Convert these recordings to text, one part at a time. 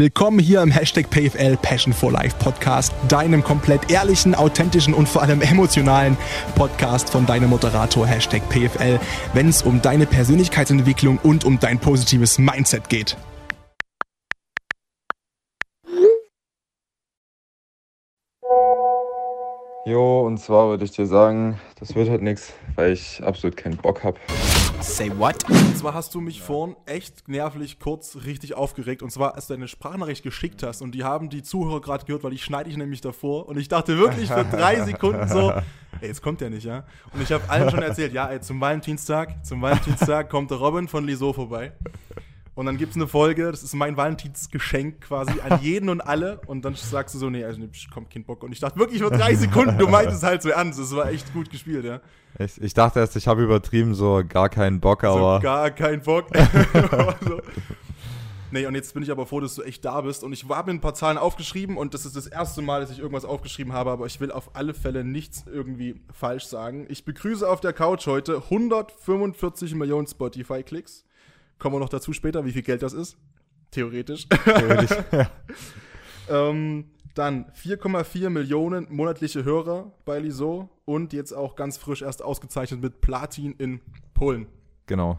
Willkommen hier im Hashtag PFL Passion for Life Podcast, deinem komplett ehrlichen, authentischen und vor allem emotionalen Podcast von deinem Moderator Hashtag PFL, wenn es um deine Persönlichkeitsentwicklung und um dein positives Mindset geht. Jo, und zwar würde ich dir sagen, das wird halt nichts, weil ich absolut keinen Bock habe. Say what? Und zwar hast du mich vorhin echt nervlich kurz richtig aufgeregt. Und zwar, als du deine Sprachnachricht geschickt hast und die haben die Zuhörer gerade gehört, weil ich schneide ich nämlich davor. Und ich dachte wirklich für drei Sekunden so, ey, jetzt kommt der nicht, ja? Und ich habe allen schon erzählt, ja, ey, zum Valentinstag, zum Valentinstag kommt der Robin von Liso vorbei. Und dann gibt es eine Folge, das ist mein Valentinsgeschenk quasi an jeden und alle. Und dann sagst du so, nee, also nee, kommt kein Bock. Und ich dachte wirklich nur drei Sekunden, du meintest halt so ernst. Das war echt gut gespielt, ja. Ich, ich dachte erst, ich habe übertrieben, so gar keinen Bock, aber. So gar keinen Bock. so. Nee, und jetzt bin ich aber froh, dass du echt da bist. Und ich habe mir ein paar Zahlen aufgeschrieben und das ist das erste Mal, dass ich irgendwas aufgeschrieben habe, aber ich will auf alle Fälle nichts irgendwie falsch sagen. Ich begrüße auf der Couch heute 145 Millionen Spotify-Klicks. Kommen wir noch dazu später, wie viel Geld das ist. Theoretisch. Theoretisch. ja. ähm, dann 4,4 Millionen monatliche Hörer bei Liso und jetzt auch ganz frisch erst ausgezeichnet mit Platin in Polen. Genau.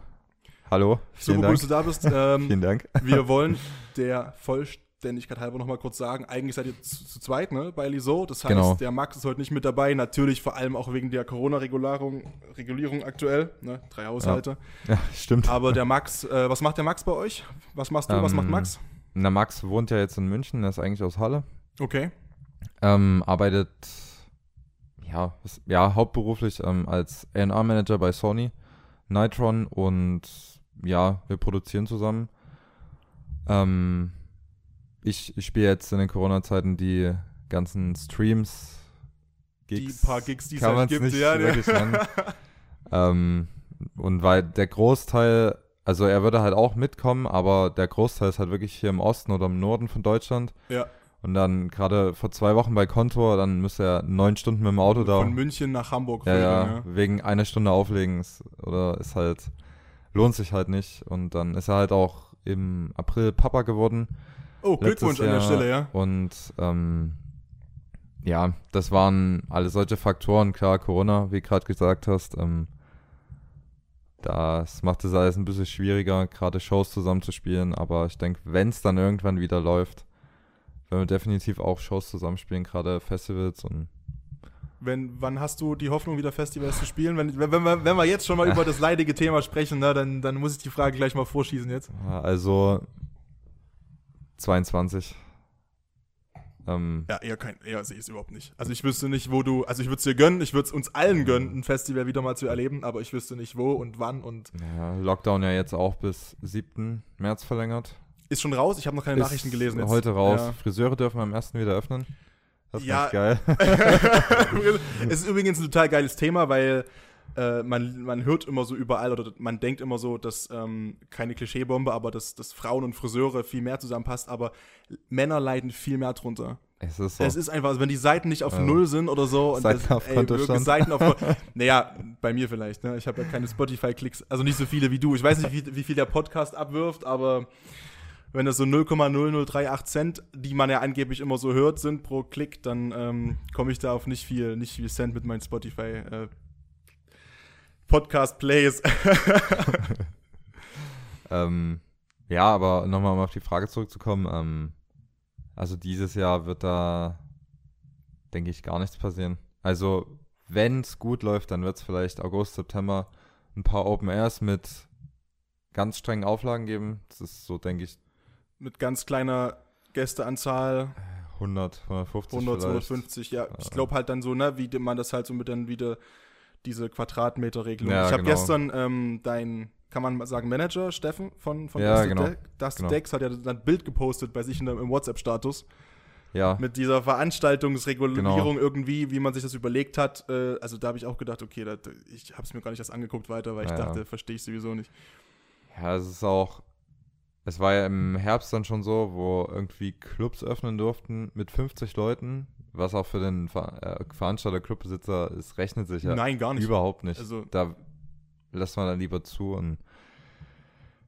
Hallo. Super, gut, dass du da bist. Ähm, vielen Dank. Wir wollen der Vollständigkeit Vollständigkeit halber nochmal kurz sagen, eigentlich seid ihr zu, zu zweit, ne, bei Liso. Das heißt, genau. der Max ist heute nicht mit dabei. Natürlich vor allem auch wegen der Corona-Regulierung Regulierung aktuell, ne, drei Haushalte. Ja, ja stimmt. Aber der Max, äh, was macht der Max bei euch? Was machst du, ähm, was macht ähm, Max? Na, Max wohnt ja jetzt in München, er ist eigentlich aus Halle. Okay. Ähm, arbeitet, ja, was, ja hauptberuflich ähm, als A&R-Manager bei Sony, Nitron und ja, wir produzieren zusammen. Ähm, ich, ich spiele jetzt in den Corona-Zeiten die ganzen Streams. Gigs, die paar Gigs, die es halt gibt, nicht ja, wirklich nennen. ähm, und weil der Großteil, also er würde halt auch mitkommen, aber der Großteil ist halt wirklich hier im Osten oder im Norden von Deutschland. Ja. Und dann gerade vor zwei Wochen bei Kontor, dann müsste er neun Stunden mit dem Auto da. Von München nach Hamburg. Ja, ja, ja, wegen einer Stunde auflegen ist, oder ist halt, lohnt sich halt nicht. Und dann ist er halt auch im April Papa geworden. Oh, Glückwunsch Jahr. an der Stelle, ja. Und ähm, ja, das waren alle solche Faktoren. Klar, Corona, wie gerade gesagt hast, ähm, das macht es alles ein bisschen schwieriger, gerade Shows zusammenzuspielen. Aber ich denke, wenn es dann irgendwann wieder läuft, werden wir definitiv auch Shows zusammenspielen, gerade Festivals und wenn, wann hast du die Hoffnung, wieder Festivals zu spielen? Wenn, wenn, wenn, wir, wenn wir jetzt schon mal über das leidige Thema sprechen, ne, dann, dann muss ich die Frage gleich mal vorschießen jetzt. Also, 22. Ähm, ja, eher kein, eher sehe ich es überhaupt nicht. Also ich wüsste nicht, wo du, also ich würde es dir gönnen, ich würde es uns allen gönnen, ein Festival wieder mal zu erleben, aber ich wüsste nicht wo und wann und. Ja, Lockdown ja jetzt auch bis 7. März verlängert. Ist schon raus, ich habe noch keine Ist Nachrichten gelesen. Jetzt. Heute raus. Ja. Friseure dürfen am 1. wieder öffnen. Das ist ja. geil. es ist übrigens ein total geiles Thema, weil äh, man, man hört immer so überall oder man denkt immer so, dass ähm, keine Klischeebombe, aber dass, dass Frauen und Friseure viel mehr zusammenpasst, aber Männer leiden viel mehr drunter. Es ist so. Es ist einfach, also wenn die Seiten nicht auf ja. Null sind oder so. Und Seiten das, auf ey, Seiten auf Naja, bei mir vielleicht. Ne? Ich habe ja keine Spotify-Klicks, also nicht so viele wie du. Ich weiß nicht, wie, wie viel der Podcast abwirft, aber wenn das so 0,0038 Cent, die man ja angeblich immer so hört, sind pro Klick, dann ähm, komme ich da auf nicht viel, nicht viel Cent mit meinen Spotify äh, Podcast Plays. ähm, ja, aber nochmal um auf die Frage zurückzukommen. Ähm, also dieses Jahr wird da, denke ich, gar nichts passieren. Also wenn es gut läuft, dann wird es vielleicht August, September ein paar Open Airs mit ganz strengen Auflagen geben. Das ist so, denke ich. Mit ganz kleiner Gästeanzahl. 100, 150 100, 150, ja. Ich glaube halt dann so, ne, wie man das halt so mit dann wieder diese Quadratmeterregelung. Ja, ich habe genau. gestern ähm, dein, kann man sagen, Manager Steffen von, von ja, genau. De Dusty genau. Dex hat ja ein Bild gepostet bei sich in im WhatsApp-Status. Ja. Mit dieser Veranstaltungsregulierung genau. irgendwie, wie man sich das überlegt hat. Äh, also da habe ich auch gedacht, okay, da, ich habe es mir gar nicht erst angeguckt weiter, weil ich ja, dachte, verstehe ich sowieso nicht. Ja, es ist auch, es war ja im Herbst dann schon so, wo irgendwie Clubs öffnen durften mit 50 Leuten was auch für den Ver äh, Veranstalter, Clubbesitzer ist, rechnet sich ja Nein, gar nicht. überhaupt nicht. Also, da lässt man dann lieber zu und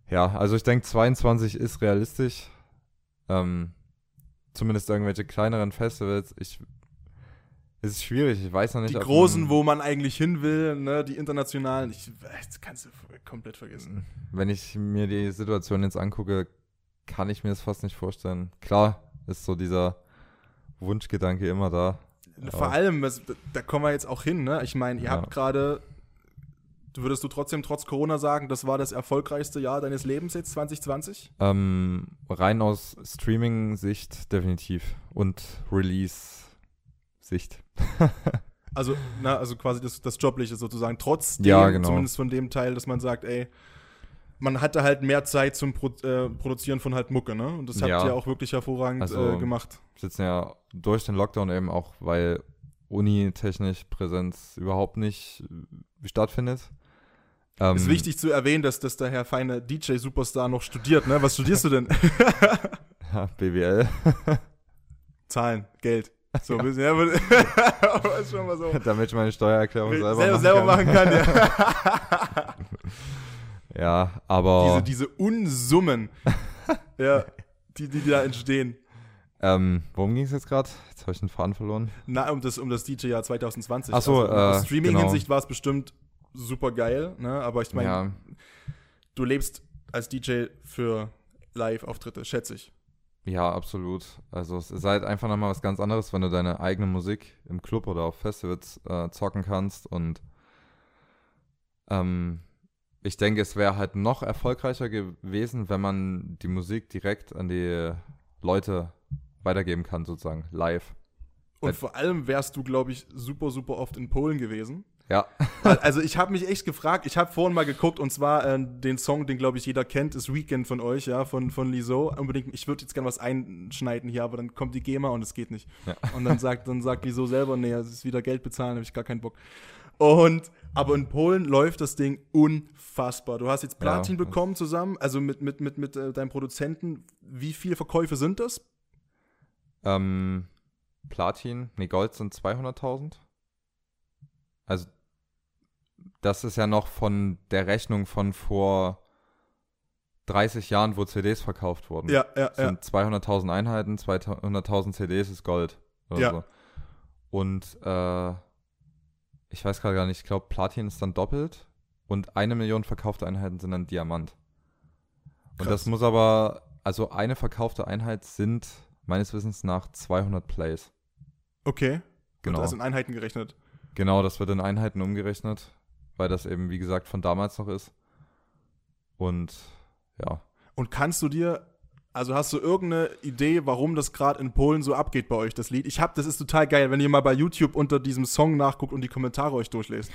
ja, also ich denke 22 ist realistisch. Ähm, zumindest irgendwelche kleineren Festivals. Ich es ist schwierig, ich weiß noch nicht. Die großen, wo man eigentlich hin will, ne, die internationalen, ich, das kannst du komplett vergessen. Wenn ich mir die Situation jetzt angucke, kann ich mir das fast nicht vorstellen. Klar ist so dieser Wunschgedanke immer da. Vor allem, da kommen wir jetzt auch hin, ne? Ich meine, ihr ja. habt gerade, würdest du trotzdem trotz Corona sagen, das war das erfolgreichste Jahr deines Lebens jetzt, 2020? Ähm, rein aus Streaming-Sicht definitiv und Release-Sicht. also, na, also quasi das, das Jobliche sozusagen, trotzdem, ja, genau. zumindest von dem Teil, dass man sagt, ey, man hatte halt mehr Zeit zum Pro äh, Produzieren von halt Mucke, ne? Und das habt ja. ihr auch wirklich hervorragend also, äh, gemacht. Sitzen ja durch den Lockdown eben auch, weil Uni-technisch Präsenz überhaupt nicht äh, stattfindet. Ähm, ist wichtig zu erwähnen, dass, dass der Herr feine DJ-Superstar noch studiert, ne? Was studierst du denn? ja, BWL. Zahlen, Geld. So ein bisschen, ja, aber ist schon mal so. Damit ich meine Steuererklärung selber, selber, machen, selber kann. machen kann. ja. Ja, aber. Diese, diese Unsummen, ja, die, die da entstehen. Ähm, worum ging es jetzt gerade? Jetzt habe ich den Faden verloren. Na, um das, um das DJ-Jahr 2020. Ach so, also, äh, Streaming-Hinsicht genau. war es bestimmt super geil, ne? aber ich meine, ja. du lebst als DJ für Live-Auftritte, schätze ich. Ja, absolut. Also es ist halt einfach nochmal was ganz anderes, wenn du deine eigene Musik im Club oder auf Festivals äh, zocken kannst. Und ähm, ich denke, es wäre halt noch erfolgreicher gewesen, wenn man die Musik direkt an die Leute weitergeben kann, sozusagen, live. Und vor allem wärst du, glaube ich, super, super oft in Polen gewesen. Ja. also ich habe mich echt gefragt, ich habe vorhin mal geguckt und zwar äh, den Song, den glaube ich jeder kennt, ist Weekend von euch, ja, von, von Liso. Unbedingt, ich würde jetzt gerne was einschneiden hier, aber dann kommt die GEMA und es geht nicht. Ja. Und dann sagt, dann sagt Liso selber, nee, es ist wieder Geld bezahlen, habe ich gar keinen Bock. Und, aber in Polen läuft das Ding unfassbar. Du hast jetzt Platin ja, bekommen zusammen, also mit, mit, mit, mit äh, deinem Produzenten. Wie viele Verkäufe sind das? Ähm, Platin, nee, Gold sind 200.000. Also das ist ja noch von der Rechnung von vor 30 Jahren, wo CDs verkauft wurden. Ja, ja, das sind ja. 200.000 Einheiten, 200.000 CDs ist Gold. ja. So. Und äh, ich weiß gerade gar nicht, ich glaube, Platin ist dann doppelt und eine Million verkaufte Einheiten sind dann Diamant. Und Krass. das muss aber, also eine verkaufte Einheit sind meines Wissens nach 200 Plays. Okay. Genau. Und das in Einheiten gerechnet. Genau, das wird in Einheiten umgerechnet weil das eben, wie gesagt, von damals noch ist. Und ja. Und kannst du dir, also hast du irgendeine Idee, warum das gerade in Polen so abgeht bei euch, das Lied? Ich hab, das ist total geil, wenn ihr mal bei YouTube unter diesem Song nachguckt und die Kommentare euch durchlest.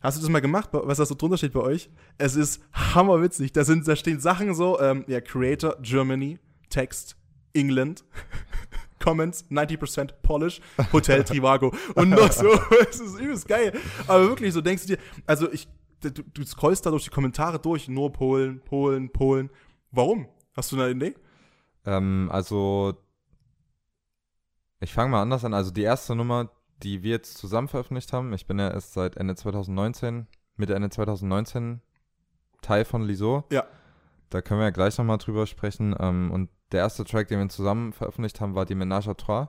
Hast du das mal gemacht, was da so drunter steht bei euch? Es ist hammerwitzig. Da, sind, da stehen Sachen so, ähm, ja, Creator Germany, Text England. Comments, 90% Polish, Hotel Trivago. Und noch so, es ist übelst geil. Aber wirklich, so denkst du dir, also ich, du, du scrollst da durch die Kommentare durch, nur Polen, Polen, Polen. Warum? Hast du eine Idee? Ähm, also, ich fange mal anders an. Also die erste Nummer, die wir jetzt zusammen veröffentlicht haben, ich bin ja erst seit Ende 2019, Mitte Ende 2019 Teil von Liso. Ja. Da können wir ja gleich nochmal drüber sprechen. Ähm, und der erste Track, den wir zusammen veröffentlicht haben, war die Menage à Trois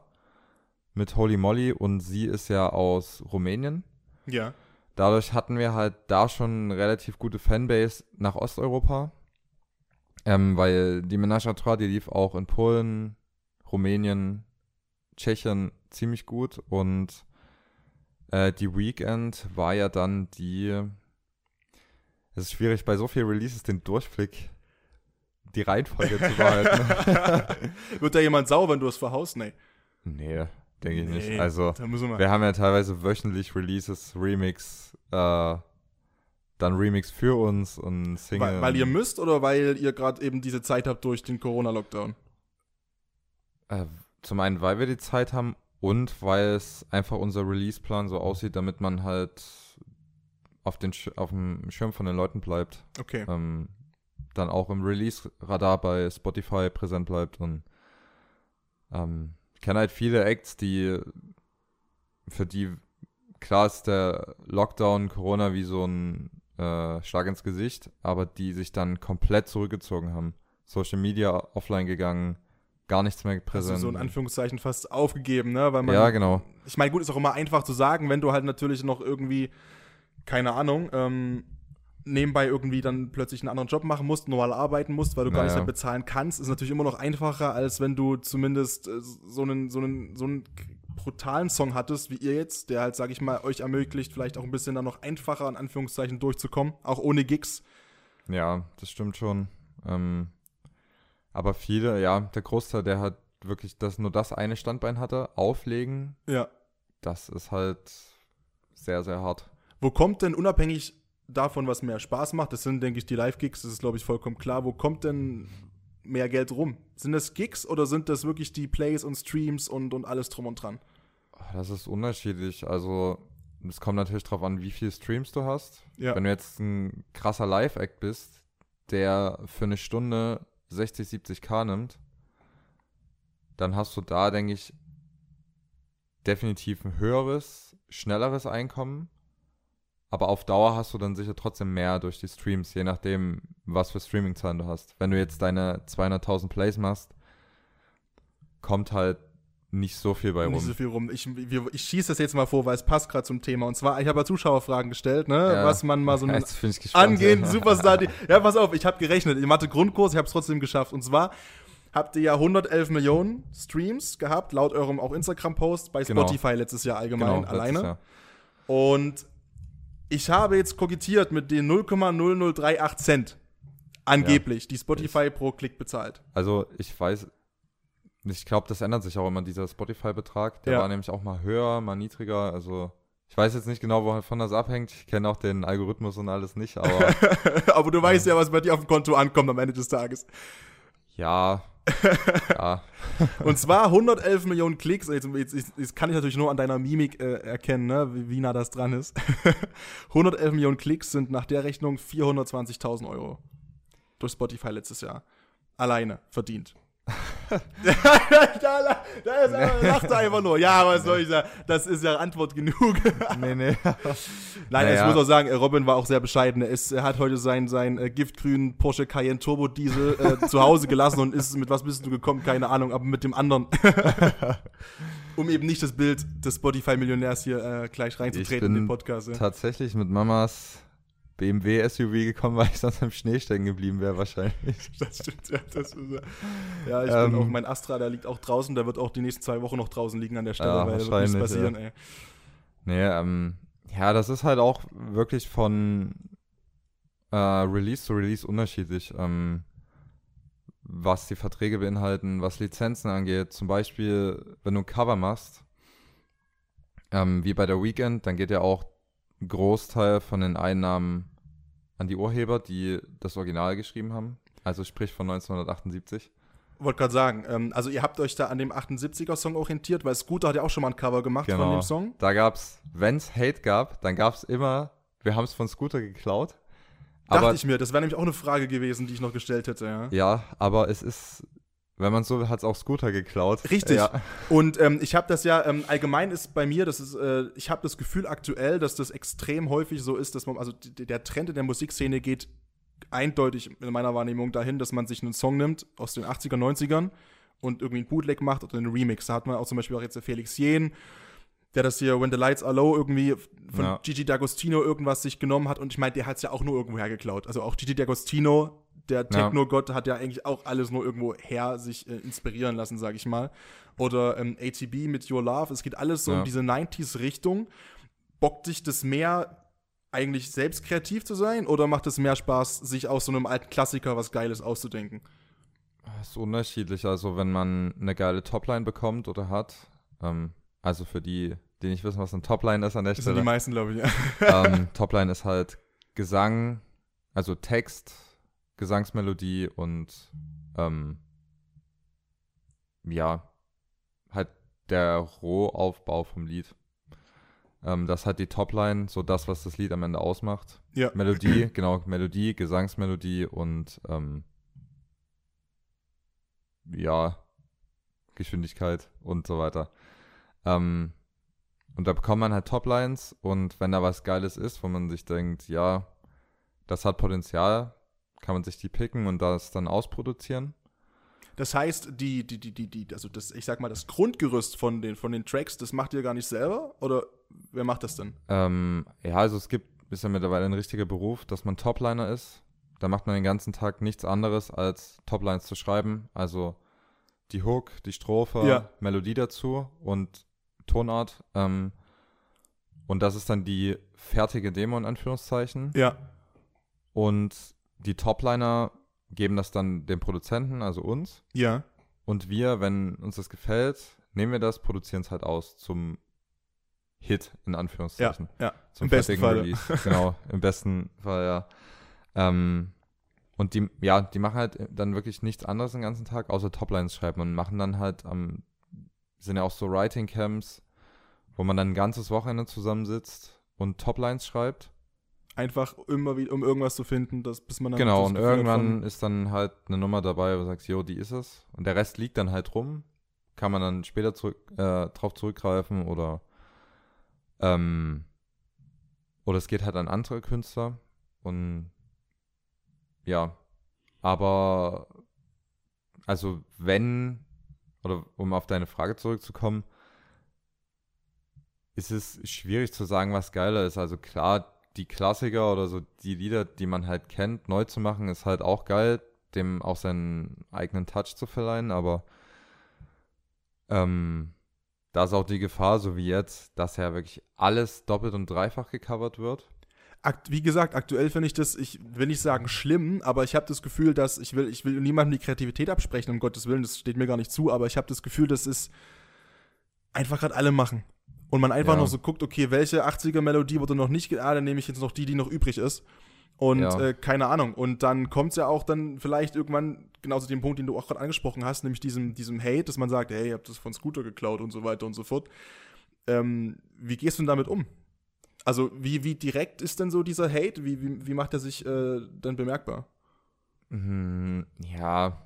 mit Holy Molly und sie ist ja aus Rumänien. Ja. Dadurch hatten wir halt da schon eine relativ gute Fanbase nach Osteuropa. Ähm, weil die Menage à Trois, die lief auch in Polen, Rumänien, Tschechien ziemlich gut und äh, die Weekend war ja dann die. Es ist schwierig bei so vielen Releases den Durchblick die Reihenfolge zu behalten. Wird da jemand sauer, wenn du es verhaust? Nee. Nee, denke ich nee, nicht. Also, wir. wir. haben ja teilweise wöchentlich Releases, Remix, äh, dann Remix für uns und Single. Weil, weil ihr müsst oder weil ihr gerade eben diese Zeit habt durch den Corona-Lockdown? Äh, zum einen, weil wir die Zeit haben und weil es einfach unser Release-Plan so aussieht, damit man halt auf, den auf dem Schirm von den Leuten bleibt. Okay. Ähm, dann auch im Release-Radar bei Spotify präsent bleibt. Und ähm, ich kenne halt viele Acts, die für die klar ist der Lockdown, Corona wie so ein äh, Schlag ins Gesicht, aber die sich dann komplett zurückgezogen haben. Social Media offline gegangen, gar nichts mehr präsent. so in Anführungszeichen fast aufgegeben, ne? Weil man, ja, genau. Ich meine, gut, ist auch immer einfach zu sagen, wenn du halt natürlich noch irgendwie, keine Ahnung, ähm, nebenbei irgendwie dann plötzlich einen anderen Job machen musst, normal arbeiten musst, weil du gar Naja. nicht mehr bezahlen kannst, ist natürlich immer noch einfacher, als wenn du zumindest äh, so einen, so einen, so einen brutalen Song hattest, wie ihr jetzt, der halt, sag ich mal, euch ermöglicht, vielleicht auch ein bisschen dann noch einfacher, in Anführungszeichen, durchzukommen, auch ohne Gigs. Ja, das stimmt schon. Ähm, aber viele, ja, der Großteil, der hat wirklich das, nur das eine Standbein hatte, auflegen, Ja. das ist halt sehr, sehr hart. Wo kommt denn unabhängig davon, was mehr Spaß macht, das sind, denke ich, die Live-Gigs, das ist, glaube ich, vollkommen klar, wo kommt denn mehr Geld rum? Sind das Gigs oder sind das wirklich die Plays und Streams und, und alles drum und dran? Das ist unterschiedlich. Also, es kommt natürlich drauf an, wie viele Streams du hast. Ja. Wenn du jetzt ein krasser Live-Act bist, der für eine Stunde 60, 70k nimmt, dann hast du da, denke ich, definitiv ein höheres, schnelleres Einkommen. Aber auf Dauer hast du dann sicher trotzdem mehr durch die Streams, je nachdem, was für Streaming-Zahlen du hast. Wenn du jetzt deine 200.000 Plays machst, kommt halt nicht so viel bei Nicht rum. so viel rum. Ich, ich schieße das jetzt mal vor, weil es passt gerade zum Thema. Und zwar, ich habe ja Zuschauerfragen gestellt, ne? Ja. was man mal so einen angehenden Superstar. Ja, pass auf, ich habe gerechnet. Ich hatte Grundkurs, ich habe es trotzdem geschafft. Und zwar habt ihr ja 111 Millionen Streams gehabt, laut eurem auch Instagram-Post bei Genau. Spotify letztes Jahr allgemein genau, alleine. Jahr. Und ich habe jetzt kokettiert mit den 0,0038 Cent. Angeblich, die Spotify pro Klick bezahlt. Also ich weiß, ich glaube, das ändert sich auch immer, dieser Spotify-Betrag. Der Ja. war nämlich auch mal höher, mal niedriger. Also ich weiß jetzt nicht genau, wovon das abhängt. Ich kenne auch den Algorithmus und alles nicht, aber Aber du weißt ja, was bei dir auf dem Konto ankommt am Ende des Tages. ja. ja. Und zwar 111 Millionen Klicks. Jetzt, jetzt, jetzt, jetzt kann ich natürlich nur an deiner Mimik äh, erkennen, ne, wie, wie nah das dran ist. 111 Millionen Klicks sind nach der Rechnung 420.000 Euro. Durch Spotify letztes Jahr. Alleine verdient. Da, da ist er, lacht er einfach nur. Ja, was soll ich sagen? Das ist ja Antwort genug. nee, nee. Nein, Naja. ich muss auch sagen, äh, Robin war auch sehr bescheiden. Er, ist, er hat heute seinen sein, äh, giftgrünen Porsche Cayenne Turbo Diesel äh, zu Hause gelassen und ist mit was bist du gekommen? Keine Ahnung, aber mit dem anderen. um eben nicht das Bild des Spotify-Millionärs hier äh, gleich reinzutreten in den Podcast. Ja. Tatsächlich mit Mamas BMW SUV gekommen, weil ich sonst im Schnee stecken geblieben wäre wahrscheinlich. Das stimmt, ja. Das ist, ja, ich Ähm. bin auch, mein Astra, der liegt auch draußen, der wird auch die nächsten zwei Wochen noch draußen liegen an der Stelle, Ja, weil da wird nichts passieren, ey. Nee, ähm, ja, das ist halt auch wirklich von äh, Release zu Release unterschiedlich, ähm, was die Verträge beinhalten, was Lizenzen angeht. Zum Beispiel, wenn du ein Cover machst, ähm, wie bei der Weekend, dann geht ja auch Großteil von den Einnahmen an die Urheber, die das Original geschrieben haben. Also sprich von 1978. Wollte gerade sagen, ähm, also ihr habt euch da an dem 78er-Song orientiert, weil Scooter hat ja auch schon mal ein Cover gemacht von dem Song. Da gab's, wenn's Hate gab, dann gab's immer, wir haben es von Scooter geklaut. Dachte Aber ich mir, das wäre nämlich auch eine Frage gewesen, die ich noch gestellt hätte, ja. ja, aber es ist, wenn man so will, hat's auch Scooter geklaut. Richtig. Ja, Und ähm, ich habe das ja, ähm, allgemein ist bei mir, das ist, äh, ich habe das Gefühl aktuell, dass das extrem häufig so ist, dass man, also der Trend in der Musikszene geht eindeutig in meiner Wahrnehmung dahin, dass man sich einen Song nimmt aus den 80er, 90ern und irgendwie einen Bootleg macht oder einen Remix. Da hat man auch zum Beispiel auch jetzt Felix Jen, der das hier When the Lights Are Low irgendwie von Ja. Gigi D'Agostino irgendwas sich genommen hat und ich meine, der hat es ja auch nur irgendwo hergeklaut. Also auch Gigi D'Agostino, der. Techno-Gott, hat ja eigentlich auch alles nur irgendwo her sich äh, inspirieren lassen, sag ich mal. Oder ähm, ATB mit Your Love, es geht alles so Ja. in diese 90s-Richtung. Bockt dich das mehr eigentlich selbst kreativ zu sein oder macht es mehr Spaß, sich aus so einem alten Klassiker was Geiles auszudenken? Das ist unterschiedlich. Also wenn man eine geile Topline bekommt oder hat, ähm, also für die, die nicht wissen, was eine Topline ist an der Das sind die Stelle. meisten, glaube ich. Ja. ähm, Topline ist halt Gesang, also Text, Gesangsmelodie und ähm, ja, halt der Rohaufbau vom Lied. Ähm, das hat die Topline, so das, was das Lied am Ende ausmacht. ja. Melodie, genau, Melodie, Gesangsmelodie und ähm, ja, Geschwindigkeit und so weiter. Ähm, und da bekommt man halt Toplines und wenn da was Geiles ist, wo man sich denkt, ja, das hat Potenzial, kann man sich die picken und das dann ausproduzieren. Das heißt, die, die, die, die, die, also das, ich sag mal, das Grundgerüst von den, von den Tracks, das macht ihr gar nicht selber? Oder wer macht das denn? Ähm, ja, also es gibt, ist ja mittlerweile ein richtiger Beruf, dass man Topliner ist. Da macht man den ganzen Tag nichts anderes, als Toplines zu schreiben. Also die Hook, die Strophe, Ja. Melodie dazu und Tonart. Ähm, und das ist dann die fertige Demo in Anführungszeichen. Ja. Und die Topliner geben das dann dem Produzenten, also uns. Ja. Und wir, wenn uns das gefällt, nehmen wir das, produzieren es halt aus zum Hit, in Ja. Anführungszeichen. Ja. Zum Im besten. Release. Genau, im besten Fall, ja. Ähm, und die, ja, die machen halt dann wirklich nichts anderes den ganzen Tag, außer Toplines schreiben und machen dann halt am, sind ja auch so Writing Camps, wo man dann ein ganzes Wochenende zusammensitzt und Toplines schreibt. Einfach immer wieder, um irgendwas zu finden, das, bis man dann Genau, und irgendwann ist dann halt eine Nummer dabei, wo du sagst, jo, die ist es. Und der Rest liegt dann halt rum. Kann man dann später zurück, äh, drauf zurückgreifen oder ähm, oder es geht halt an andere Künstler. Und ja, aber also wenn, oder um auf deine Frage zurückzukommen, ist es schwierig zu sagen, was geiler ist. Also klar, die Klassiker oder so die Lieder, die man halt kennt, neu zu machen, ist halt auch geil, dem auch seinen eigenen Touch zu verleihen, aber ähm, da ist auch die Gefahr, so wie jetzt, dass ja wirklich alles doppelt und dreifach gecovert wird. Wie gesagt, aktuell finde ich das, ich will nicht sagen schlimm, aber ich habe das Gefühl, dass ich will, ich will niemandem die Kreativität absprechen, um Gottes Willen, das steht mir gar nicht zu, aber ich habe das Gefühl, das ist einfach gerade alle machen. Und man einfach Ja. noch so guckt, okay, welche 80er-Melodie wurde noch nicht, ah, dann nehme ich jetzt noch die, die noch übrig ist. Und Ja. äh, keine Ahnung. Und dann kommt es ja auch dann vielleicht irgendwann genau zu dem Punkt, den du auch gerade angesprochen hast, nämlich diesem, diesem Hate, dass man sagt, hey, ihr habt das von Scooter geklaut und so weiter und so fort. Ähm, wie gehst du denn damit um? Also, wie, wie direkt ist denn so dieser Hate? Wie, wie, wie macht er sich äh, dann bemerkbar? Mhm, ja,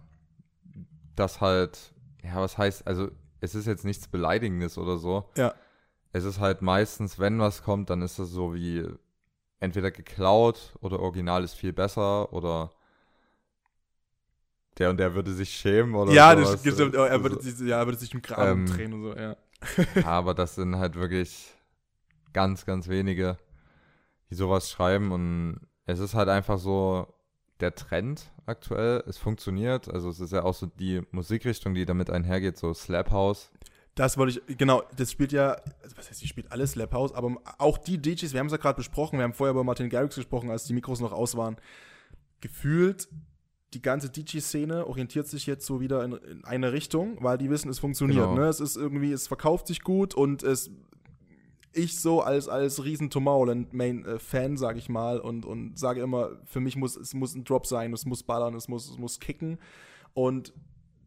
das halt, ja, was heißt, also es ist jetzt nichts Beleidigendes oder so. Ja. Es ist halt meistens, wenn was kommt, dann ist das so wie entweder geklaut oder original ist viel besser oder der und der würde sich schämen oder ja, sowas. das stimmt. Er würde, Also, sich, ja, er würde sich im Graben Ähm, drehen und so, ja. aber das sind halt wirklich ganz, ganz wenige, die sowas schreiben und es ist halt einfach so der Trend aktuell. Es funktioniert, also es ist ja auch so die Musikrichtung, die damit einhergeht, so Slap House. Das wollte ich, genau, das spielt ja, was heißt, die spielt alles Slap House, aber auch die DJs, wir haben es ja gerade besprochen, wir haben vorher über Martin Garrix gesprochen, als die Mikros noch aus waren. Gefühlt, die ganze DJ-Szene orientiert sich jetzt so wieder in, in eine Richtung, weil die wissen, es funktioniert. Genau. Ne? Es ist irgendwie, es verkauft sich gut und es, ich so als, als riesen Tomorrowland-Main-Fan, sage ich mal, und, und sage immer, für mich muss, es muss ein Drop sein, es muss ballern, es muss, es muss kicken. Und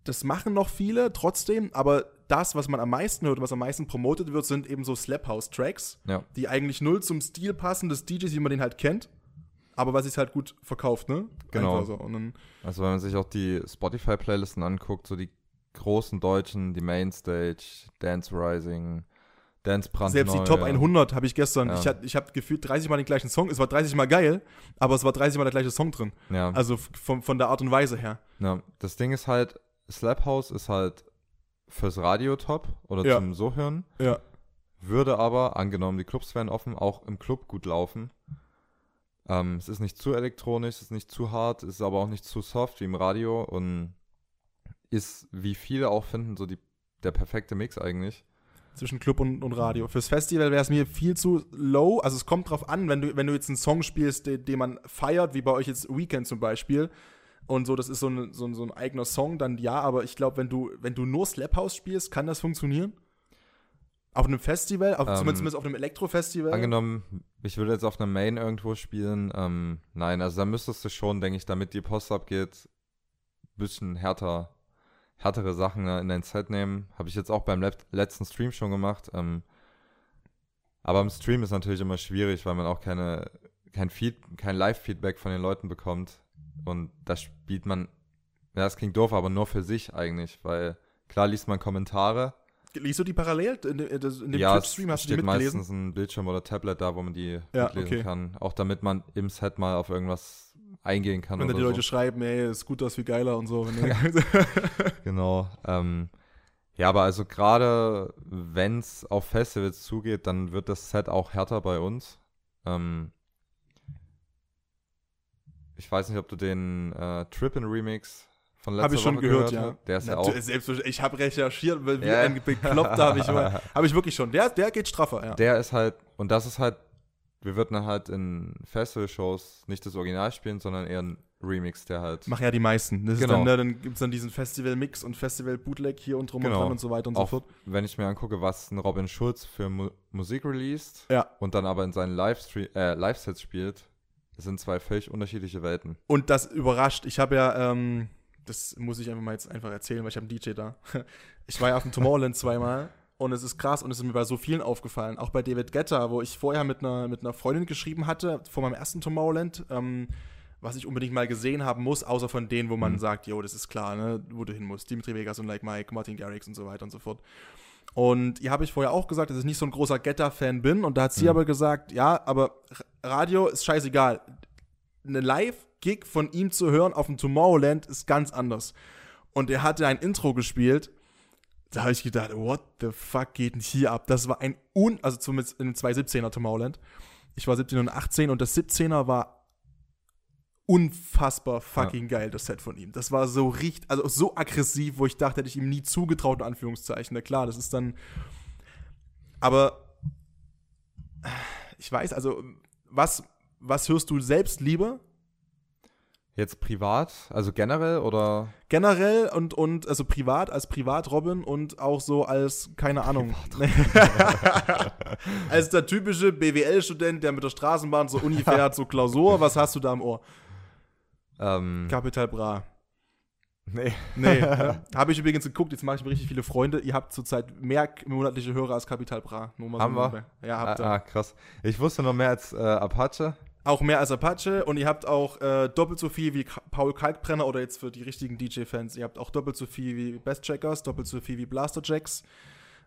das machen noch viele trotzdem, aber das, was man am meisten hört, was am meisten promotet wird, sind eben so Slap House Tracks, Ja. die eigentlich null zum Stil passen des DJs, wie man den halt kennt, aber was sich halt gut verkauft, ne? Genau. So. Also wenn man sich auch die Spotify-Playlisten anguckt, so die großen deutschen, die Mainstage, Dance Rising, Dance Brandneu. selbst die Top 100 habe ich gestern, Ja. ich, hat, ich habe gefühlt 30 Mal den gleichen Song, es war 30 Mal geil, aber es war 30 Mal der gleiche Song drin. Ja. Also von, von der Art und Weise her. Ja, das Ding ist halt, Slap House ist halt fürs Radio top oder Ja. zum so hören, Ja. würde aber, angenommen die Clubs wären offen, auch im Club gut laufen. Ähm, es ist nicht zu elektronisch, es ist nicht zu hart, es ist aber auch nicht zu soft wie im Radio und ist, wie viele auch finden, so die, der perfekte Mix eigentlich. zwischen Club und, und Radio. Fürs Festival wäre es mir viel zu low. Also es kommt drauf an, wenn du, wenn du jetzt einen Song spielst, den, den man feiert, wie bei euch jetzt Weekend zum Beispiel, und so, das ist so ein, so ein, so ein eigener Song, dann ja, aber ich glaube, wenn du, wenn du nur Slap House spielst, kann das funktionieren? Auf einem Festival, auf, Ähm, zumindest auf einem Elektrofestival? Angenommen, ich würde jetzt auf einer Main irgendwo spielen, ähm, nein, also da müsstest du schon, denke ich, damit die Post abgeht, bisschen härter, härtere Sachen in dein Set nehmen. Habe ich jetzt auch beim let letzten Stream schon gemacht. Ähm, aber im Stream ist natürlich immer schwierig, weil man auch keine, kein, Feed, kein Live-Feedback von den Leuten bekommt. Und da spielt man, ja, das klingt doof, aber nur für sich eigentlich, weil klar liest man Kommentare, Liest du die parallel? In, dem- in dem ja, Twitch-Stream hast du die steht mitgelesen? meistens ein Bildschirm oder Tablet da, wo man die Ja, mitlesen okay. kann. Auch damit man im Set mal auf irgendwas eingehen kann. Wenn da oder die so. Leute schreiben, ey, ist gut, das viel geiler und so. Genau. Ähm, ja, aber also gerade wenn es auf Festivals zugeht, dann wird das Set auch härter bei uns. Ähm, ich weiß nicht, ob du den äh, Trippin Remix von letzter Habe ich schon Woche gehört, gehört ja. Der ist ja Natu- auch. Selbstverständlich. Ich habe recherchiert, weil wie Ja. ein Bekloppter habe ich, hab ich wirklich schon. Der, der geht straffer, ja. Der ist halt, und das ist halt, wir würden dann halt in Festival-Shows nicht das Original spielen, sondern eher ein Remix, der halt Machen ja die meisten. Das Genau. dann, ne, dann gibt es dann diesen Festival-Mix und Festival-Bootleg hier und drum Genau. und dran und so weiter und so Auch fort. wenn ich mir angucke, was ein Robin Schulz für Mu Musik released Ja. und dann aber in seinen äh, Live-Sets spielt, das sind zwei völlig unterschiedliche Welten. Und das überrascht. Ich habe ja, ähm, das muss ich einfach mal jetzt einfach erzählen, weil ich habe einen DJ da. Ich war ja auf dem Tomorrowland zweimal und es ist krass und es ist mir bei so vielen aufgefallen. Auch bei David Guetta, wo ich vorher mit einer, mit einer Freundin geschrieben hatte, vor meinem ersten Tomorrowland, ähm, was ich unbedingt mal gesehen haben muss, außer von denen, wo man Mhm. sagt, jo, das ist klar, ne, wo du hin musst. Dimitri Vegas und Like Mike, Martin Garrix und so weiter und so fort. Und ihr habe ich vorher auch gesagt, dass ich nicht so ein großer Guetta-Fan bin. Und da hat sie Mhm. aber gesagt, ja, aber Radio ist scheißegal. Eine Live-Gig von ihm zu hören auf dem Tomorrowland ist ganz anders. Und er hatte ein Intro gespielt. Da habe ich gedacht, what the fuck geht denn hier ab? Das war ein un, also zumindest in den 2017er Tomorrowland. Ich war 17 und 18 und das 17er war unfassbar fucking geil, das Set von ihm. Das war so richtig, also so aggressiv, wo ich dachte, hätte ich ihm nie zugetraut, in Anführungszeichen. Na klar, das ist dann. Aber ich weiß, also, was, was hörst du selbst lieber? Jetzt privat, also generell oder Generell und, und also privat als Privat-Robin und auch so als, keine Ahnung. als der typische BWL-Student, der mit der Straßenbahn zur Uni fährt, so Klausur, was hast du da im Ohr? Ähm, Capital Bra. nee. Nee, ne? habe ich übrigens geguckt, jetzt mache ich mir richtig viele Freunde. Ihr habt zurzeit mehr monatliche Hörer als Capital Bra. Nur mal Haben wir? nebenbei. Ja, habt ihr. Ah, ah, krass. Ich wusste noch mehr als äh, Apache. Auch mehr als Apache und ihr habt auch äh, doppelt so viel wie Ka- Paul Kalkbrenner oder jetzt für die richtigen DJ-Fans, ihr habt auch doppelt so viel wie Best Checkers, doppelt so viel wie Blaster Jacks.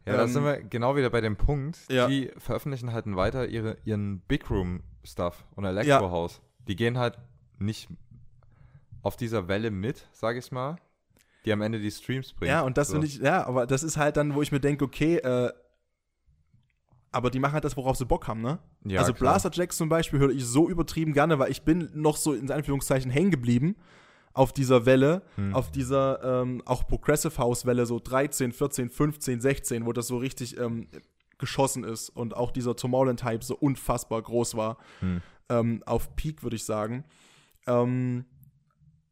Ja, da Ähm, sind wir genau wieder bei dem Punkt. Ja. Die veröffentlichen halt weiter ihre, ihren Big Room Stuff und Electro House. Die gehen halt nicht auf dieser Welle mit, sag ich mal, die am Ende die Streams bringt. Ja, und das So. finde ich, ja, aber das ist halt dann, wo ich mir denke, okay, äh, aber die machen halt das, worauf sie Bock haben, ne? Ja, also klar. Blaster Jacks zum Beispiel höre ich so übertrieben gerne, weil ich bin noch so in Anführungszeichen hängen geblieben auf dieser Welle, Hm. auf dieser ähm, auch Progressive House Welle, so 13, 14, 15, 16, wo das so richtig ähm, geschossen ist und auch dieser Tomorrowland Hype so unfassbar groß war. Hm. Ähm, auf Peak, würde ich sagen. Ähm,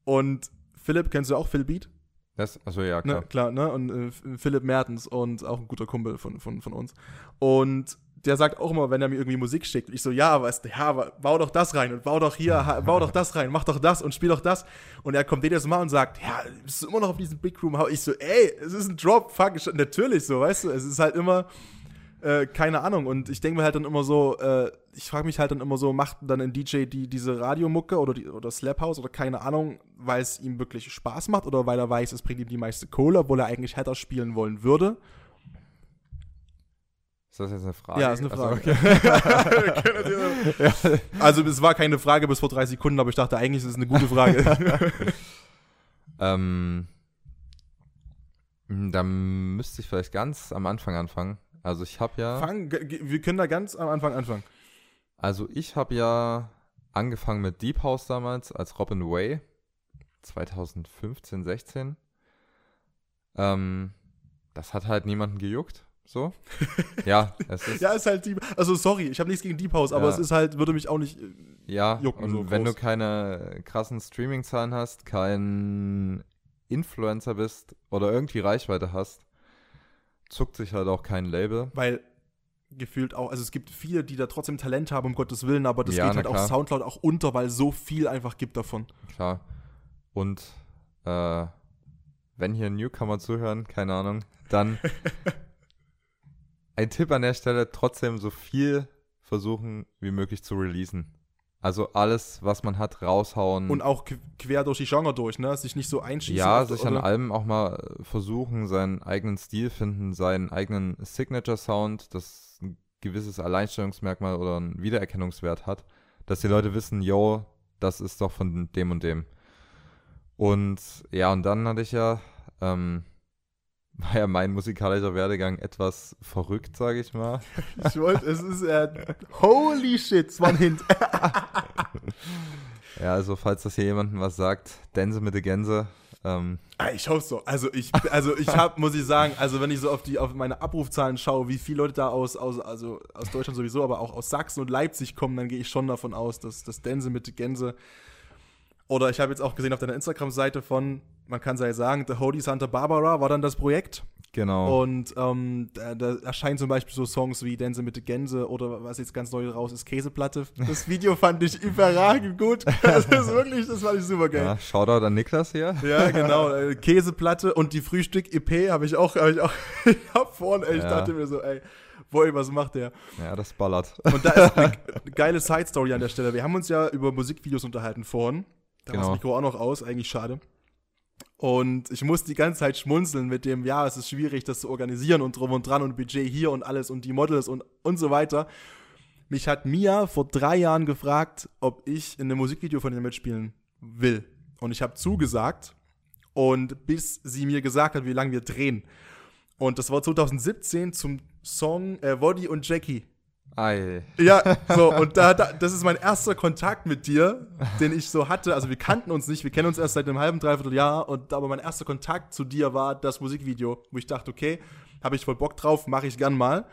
und Philipp, kennst du auch Phil Beat? Das, also ja, Ne, klar. klar, ne? Und äh, Philipp Mertens und auch ein guter Kumpel von, von, von uns. Und der sagt auch immer, wenn er mir irgendwie Musik schickt, ich so, ja, weißt du, ja, bau doch das rein und bau doch hier, bau doch das rein, mach doch das und spiel doch das. Und er kommt jedes Mal und sagt, ja, bist du immer noch auf diesem Big Room? Ich so, ey, es ist ein Drop, fuck, ich- natürlich so, weißt du, es ist halt immer, äh, keine Ahnung. Und ich denke mir halt dann immer so, äh, ich frage mich halt dann immer so, macht dann ein DJ die, diese Radiomucke oder, die, oder Slap House oder keine Ahnung, weil es ihm wirklich Spaß macht oder weil er weiß, es bringt ihm die meiste Kohle, obwohl er eigentlich härter spielen wollen würde? Ist das jetzt eine Frage? Ja, ist eine Also, Frage. okay. Also es war keine Frage bis vor drei Sekunden, aber ich dachte eigentlich ist es eine gute Frage. ähm, da müsste ich vielleicht ganz am Anfang anfangen. Also ich habe ja, Fang, wir können da ganz am Anfang anfangen. also ich habe ja angefangen mit Deep House damals als Robin Way 2015, 16. Ähm, das hat halt niemanden gejuckt, so. ja, es ist Ja, ist halt Deep. Also sorry, ich habe nichts gegen Deep House, aber Ja. es ist halt, würde mich auch nicht. äh, Ja, jucken und so wenn groß. du keine krassen Streaming-Zahlen hast, kein Influencer bist oder irgendwie Reichweite hast, zuckt sich halt auch kein Label. Weil gefühlt auch, also es gibt viele, die da trotzdem Talent haben, um Gottes Willen, aber das Ja, geht halt auf klar. Soundcloud auch unter, weil so viel einfach gibt davon. Klar. Und äh, wenn hier Newcomer zuhören, keine Ahnung, dann ein Tipp an der Stelle, trotzdem so viel versuchen wie möglich zu releasen. Also alles, was man hat, raushauen. Und auch qu- quer durch die Genre durch, ne? Sich nicht so einschießen. Ja, sich an allem auch mal äh, versuchen, seinen eigenen Stil finden, seinen eigenen Signature-Sound, das ein gewisses Alleinstellungsmerkmal oder einen Wiedererkennungswert hat, dass die Leute wissen, yo, das ist doch von dem und dem. Und ja, und dann hatte ich ja, ähm, war ja mein musikalischer Werdegang etwas verrückt, sage ich mal. Ich wollte, es ist, äh, holy shit, es war ein Hint. ja, also falls das hier jemandem was sagt, Dänse mit der Gänse. Ähm. Ah, ich hoffe so. Also ich, also ich habe, muss ich sagen, also wenn ich so auf die, auf meine Abrufzahlen schaue, wie viele Leute da aus, aus, also aus Deutschland sowieso, aber auch aus Sachsen und Leipzig kommen, dann gehe ich schon davon aus, dass das Dänse mit der Gänse oder ich habe jetzt auch gesehen auf deiner Instagram-Seite von, man kann es ja sagen, The Holy Santa Barbara war dann das Projekt. Genau. Und ähm, da, da, erscheinen zum Beispiel so Songs wie Dänse mit der Gänse oder was jetzt ganz neu raus ist, Käseplatte. Das Video fand ich überragend gut. Das ist wirklich, das fand ich super geil. Ja, Shoutout an Niklas hier. Ja, genau. Äh, Käseplatte und die Frühstück-EP habe ich auch, habe ich auch, ich hab vorhin, ey, ich ja. dachte mir so, ey, Boy, was macht der? Ja, das ballert. Und da ist eine geile Side-Story an der Stelle. Wir haben uns ja über Musikvideos unterhalten vorhin. Da genau. war das Mikro auch noch aus, eigentlich schade. Und ich muss die ganze Zeit schmunzeln mit dem, ja, es ist schwierig, das zu organisieren und drum und dran und Budget hier und alles und die Models und, und so weiter. Mich hat Mia vor drei Jahren gefragt, ob ich in einem Musikvideo von ihr mitspielen will. Und ich habe zugesagt. Und bis sie mir gesagt hat, wie lange wir drehen. Und das war 2017 zum Song äh, Woddy und Jackie. Ei. Ja, so, und da, da, das ist mein erster Kontakt mit dir, den ich so hatte. Also wir kannten uns nicht, wir kennen uns erst seit einem halben, dreiviertel Jahr, und aber mein erster Kontakt zu dir war das Musikvideo, wo ich dachte, okay, habe ich voll Bock drauf, mache ich gern mal.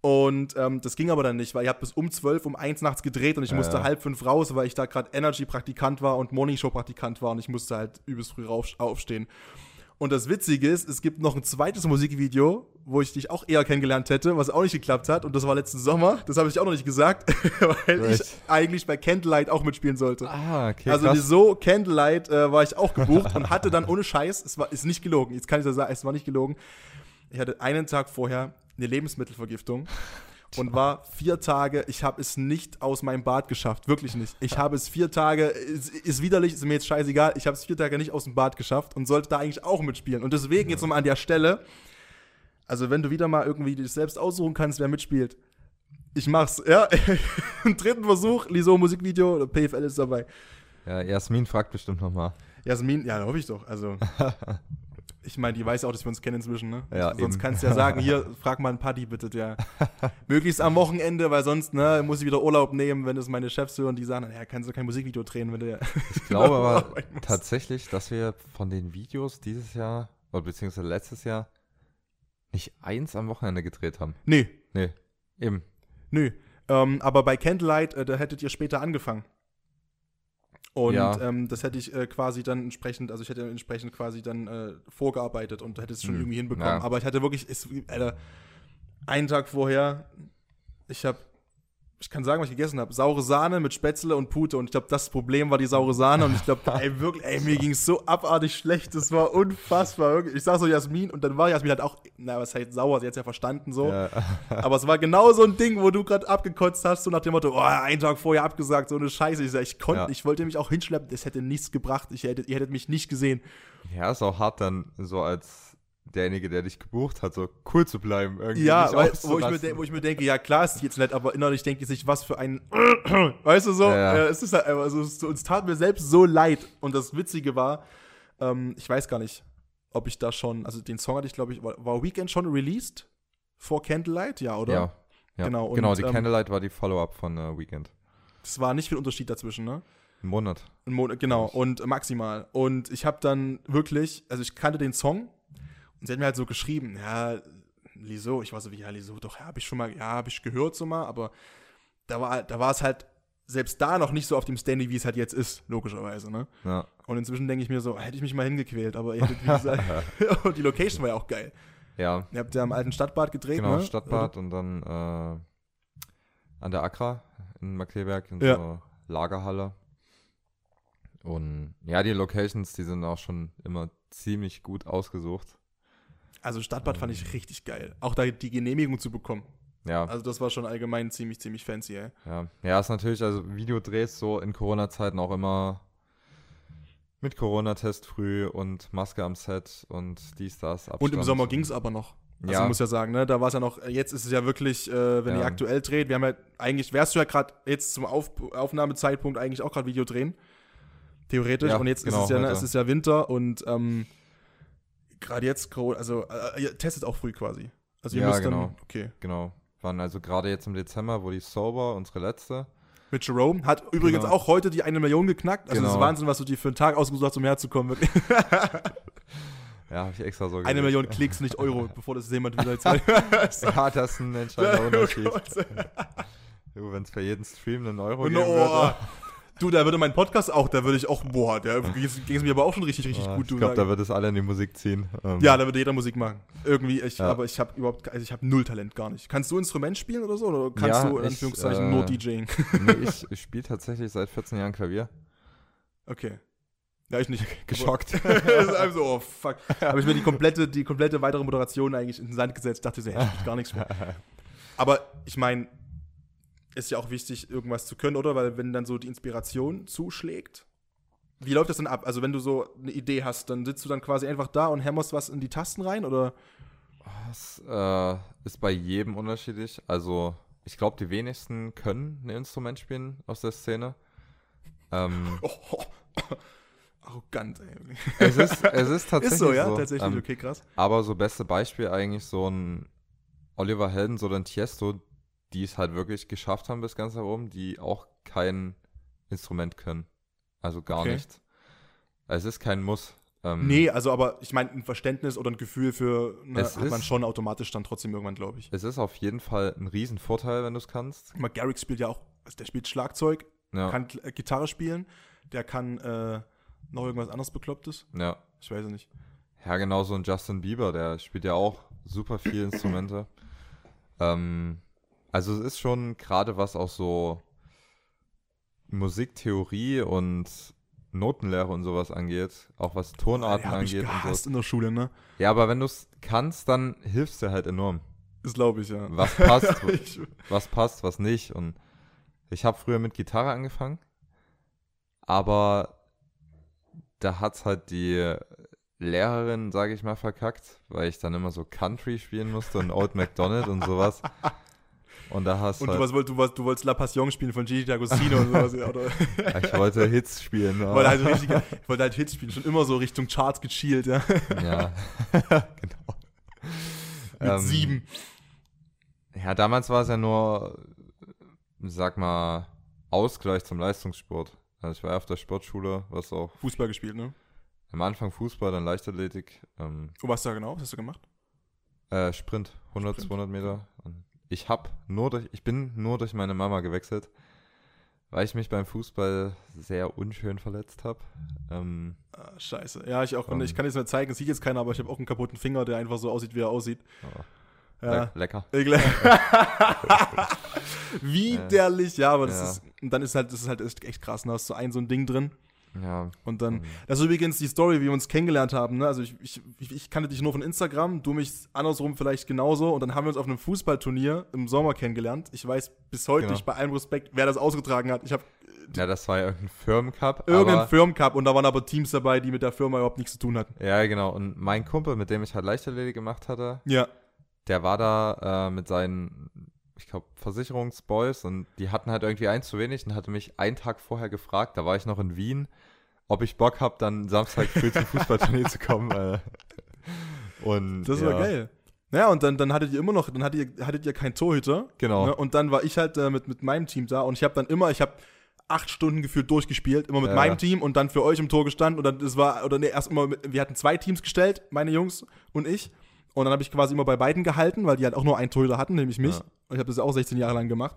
Und ähm, das ging aber dann nicht, weil ihr habt bis um zwölf, um eins nachts gedreht und ich ja, musste ja. halb fünf raus, weil ich da gerade Energy-Praktikant war und Morningshow-Praktikant war und ich musste halt übelst früh aufstehen. Und das Witzige ist, es gibt noch ein zweites Musikvideo, wo ich dich auch eher kennengelernt hätte, was auch nicht geklappt hat. Und das war letzten Sommer. Das habe ich auch noch nicht gesagt, weil Echt? ich eigentlich bei Candlelight auch mitspielen sollte. Ah, okay. Also krass. wieso Candlelight äh, war ich auch gebucht und hatte dann ohne Scheiß, es war ist nicht gelogen. Jetzt kann ich das sagen, es war nicht gelogen. Ich hatte einen Tag vorher eine Lebensmittelvergiftung und war vier Tage, ich habe es nicht aus meinem Bad geschafft, wirklich nicht. Ich habe es vier Tage, ist, ist widerlich, ist mir jetzt scheißegal, ich habe es vier Tage nicht aus dem Bad geschafft und sollte da eigentlich auch mitspielen. Und deswegen jetzt nochmal an der Stelle, also wenn du wieder mal irgendwie dich selbst aussuchen kannst, wer mitspielt, ich mach's, ja. Im dritten Versuch, Liso Musikvideo, PFL ist dabei. Ja, Jasmin fragt bestimmt nochmal. Jasmin, ja, hoffe ich doch. Also, Ich meine, die weiß auch, dass wir uns kennen inzwischen, ne? Ja, sonst eben. kannst du ja sagen, hier, frag mal einen Paddy bitte, der möglichst am Wochenende, weil sonst, ne, muss ich wieder Urlaub nehmen, wenn es meine Chefs hören, die sagen, ja, kannst du kein Musikvideo drehen, wenn du ja Ich glaube aber tatsächlich, dass wir von den Videos dieses Jahr, oder beziehungsweise letztes Jahr, nicht eins am Wochenende gedreht haben. Nee. Nee, eben. Nö. Ähm, aber bei Candlelight, äh, da hättet ihr später angefangen. Und ja. ähm, das hätte ich äh, quasi dann entsprechend, also ich hätte entsprechend quasi dann äh, vorgearbeitet und hätte es schon hm. irgendwie hinbekommen. Ja. Aber ich hatte wirklich, ist, Alter, einen Tag vorher, ich habe ich kann sagen, was ich gegessen habe. Saure Sahne mit Spätzle und Pute. Und ich glaube, das Problem war die saure Sahne. Und ich glaube, ey, wirklich, ey, mir ging es so abartig schlecht. Das war unfassbar. Ich sag so Jasmin und dann war Jasmin halt auch, na, was heißt sauer, sie hat ja verstanden so. Ja. Aber es war genau so ein Ding, wo du gerade abgekotzt hast, so nach dem Motto, oh, einen Tag vorher abgesagt, so eine Scheiße. Ich sag, ich konnte, ja. ich wollte mich auch hinschleppen, das hätte nichts gebracht. Ich hätte, ihr hättet mich nicht gesehen. Ja, ist auch hart dann so als derjenige, der dich gebucht hat, so cool zu bleiben. Irgendwie ja, weil, wo, ich mir, wo ich mir denke, ja klar ist jetzt nett, aber innerlich denke ich sich, was für ein, weißt du so, ja, ja. es ist halt, also es, uns tat mir selbst so leid. Und das Witzige war, ähm, ich weiß gar nicht, ob ich da schon, also den Song hatte ich, glaube ich, war, Weekend schon released vor Candlelight, ja, oder? Ja, ja. genau. Und, genau, die ähm, Candlelight war die Follow-up von uh, Weekend. Es war nicht viel Unterschied dazwischen, ne? Ein Monat. Ein Monat, genau, und maximal. Und ich habe dann wirklich, also ich kannte den Song, und sie hat mir halt so geschrieben, ja, Liso, ich war so wie, ja, Liso, doch, ja, habe ich schon mal, ja, habe ich gehört so mal, aber da war, da war es halt selbst da noch nicht so auf dem Standing, wie es halt jetzt ist, logischerweise, ne? Ja. Und inzwischen denke ich mir so, hätte ich mich mal hingequält, aber ihr hättet, wie gesagt, und die Location war ja auch geil. Ja. Ihr habt ja am alten Stadtbad gedreht, genau, ne? Stadtbad und dann äh, an der Akra in Markleberg in ja. so Lagerhalle. Und ja, die Locations, die sind auch schon immer ziemlich gut ausgesucht. Also Stadtbad fand ich richtig geil. Auch da die Genehmigung zu bekommen. Ja. Also das war schon allgemein ziemlich, ziemlich fancy, ey. Ja, ja ist natürlich, also Videodrehs so in Corona-Zeiten auch immer Mit Corona-Test früh und Maske am Set und dies, das. Abstand. Und im Sommer ging es aber noch. Also Ja. muss ja sagen, ne, da war es ja noch, jetzt ist es ja wirklich, äh, wenn Ja. ihr aktuell dreht, wir haben ja eigentlich, wärst du ja gerade jetzt zum Auf Aufnahmezeitpunkt eigentlich auch gerade Video drehen. Theoretisch. Ja, und jetzt genau, ist es ja, ne, es ist ja Winter und ähm, gerade jetzt, Coro- also äh, ihr testet auch früh quasi. Also ihr Ja, müsst genau. dann, okay. Genau. Waren also gerade jetzt im Dezember, wo die Sober, unsere letzte. Mit Jerome hat übrigens Genau. auch heute die eine Million geknackt. Also das ist Genau. Wahnsinn, was du dir für einen Tag ausgesucht hast, um herzukommen. Ja, habe ich extra so Eine gesagt. Million Klicks, nicht Euro, bevor das jemand wieder zeigt. Ja, das ist ein entscheidender Unterschied. Du, wenn es für jeden Stream einen Euro Und, geben oh, würde. Du, da würde mein Podcast auch, da würde ich auch, boah, da ging es mir aber auch schon richtig, richtig Ah, gut. ich glaube, da, wird es alle in die Musik ziehen. Ähm, ja, da würde jeder Musik machen. Irgendwie, ich, Ja. aber ich habe überhaupt, also ich habe null Talent gar nicht. Kannst du Instrument spielen oder so? Oder kannst Ja, du in ich, Anführungszeichen äh, nur DJing? nee, ich, ich spiele tatsächlich seit 14 Jahren Klavier. Okay. Ja, ich nicht. Geschockt. das ist einfach so, oh fuck. Habe ich mir die komplette, die komplette weitere Moderation eigentlich in den Sand gesetzt, dachte so, ja, ich gar nichts mehr. Aber ich meine, ist ja auch wichtig, irgendwas zu können, oder? Weil wenn dann so die Inspiration zuschlägt, wie läuft das dann ab? Also wenn du so eine Idee hast, dann sitzt du dann quasi einfach da und hämmerst was in die Tasten rein, oder? Das äh, ist bei jedem unterschiedlich. Also, ich glaube, die wenigsten können ein Instrument spielen aus der Szene. Ähm, Oh, oh, arrogant, ey. es, ist, es ist tatsächlich Ist so, ja, tatsächlich, Ähm, okay, krass. Aber so beste Beispiel eigentlich so ein Oliver Helden oder ein Tiesto, die es halt wirklich geschafft haben bis ganz nach oben, die auch kein Instrument können. Also gar Okay. nicht. Es ist kein Muss. Ähm, Nee, also aber ich meine, ein Verständnis oder ein Gefühl für, ne, hat man ist- schon automatisch dann trotzdem irgendwann, glaube ich. Es ist auf jeden Fall ein Riesenvorteil, wenn du es kannst. Guck mal, Garrick spielt ja auch, also der spielt Schlagzeug, Ja, kann äh, Gitarre spielen, der kann äh, noch irgendwas anderes Beklopptes. ja. Ich weiß es nicht. Ja, genau so ein Justin Bieber, der spielt ja auch super viele Instrumente. ähm, also es ist schon gerade was auch so Musiktheorie und Notenlehre und sowas angeht, auch was Tonarten Ja, hab ich angeht und gehasst so. in der Schule, ne? Ja, aber wenn du es kannst, dann hilfst du halt enorm. Das glaube ich, ja. Was passt, was passt, was nicht. Und ich habe früher mit Gitarre angefangen, aber da hat's halt die Lehrerin, sage ich mal, verkackt, weil ich dann immer so Country spielen musste und Old MacDonald und sowas. Und da hast und du, halt, was, wollt- du, was, du wolltest La Passion spielen von Gigi D'Agostino und sowas. ja, Oder? ich wollte Hits spielen. Ich aber- wollte halt, richtig, ich wollte halt Hits spielen, schon immer so Richtung Charts gechielt, ja. ja, genau. Mit Ähm, sieben. Ja, damals war es ja nur, sag mal, Ausgleich zum Leistungssport. Also ich war ja auf der Sportschule, was auch Fußball gespielt, ne? am Anfang Fußball, dann Leichtathletik, ähm, Wo warst du da genau? Was hast du gemacht? äh, Sprint, 100, Sprint. 200 Meter. Ich hab nur durch, ich bin nur durch meine Mama gewechselt, weil ich mich beim Fußball sehr unschön verletzt habe. Ähm, Ah, scheiße. Ja, ich auch. Ähm. ich kann jetzt mal zeigen, es sieht jetzt keiner, aber ich habe auch einen kaputten Finger, der einfach so aussieht, wie er aussieht. oh, Ja. le lecker. Widerlich, ja, aber das Ja. ist, dann ist halt, das ist halt echt, echt krass, ne? hast du ein so ein Ding drin Ja. und dann, ähm, das ist übrigens die Story, wie wir uns kennengelernt haben, ne? Also ich, ich, ich, kannte dich nur von Instagram, du mich andersrum vielleicht genauso und dann haben wir uns auf einem Fußballturnier im Sommer kennengelernt. Ich weiß bis heute Genau. nicht, bei allem Respekt, wer das ausgetragen hat. Ich habe ja, das war ja irgendein Firmencup. irgendeinen aber, Firmencup und da waren aber Teams dabei, die mit der Firma überhaupt nichts zu tun hatten. Ja, genau. Und mein Kumpel, mit dem ich halt Leichtathletik gemacht hatte, Ja. der war da äh, mit seinen, ich glaube, Versicherungsboys und die hatten halt irgendwie eins zu wenig und hatte mich einen Tag vorher gefragt, da war ich noch in Wien, ob ich Bock habe, dann Samstag früh zum Fußballturnier zu kommen. Äh. Und Das ja, war geil. Ja, und dann, dann hattet ihr immer noch, dann hattet ihr, hattet ihr keinen Torhüter. Genau. Ne? Und dann war ich halt äh, mit, mit meinem Team da und ich habe dann immer, ich habe acht Stunden gefühlt durchgespielt, immer mit Ja. meinem Team und dann für euch im Tor gestanden. Und dann das war, oder nee, erst immer, wir hatten zwei Teams gestellt, meine Jungs und ich. Und dann habe ich quasi immer bei beiden gehalten, weil die halt auch nur einen Torhüter hatten, nämlich mich. Ja. Ich habe das auch 16 Jahre lang gemacht.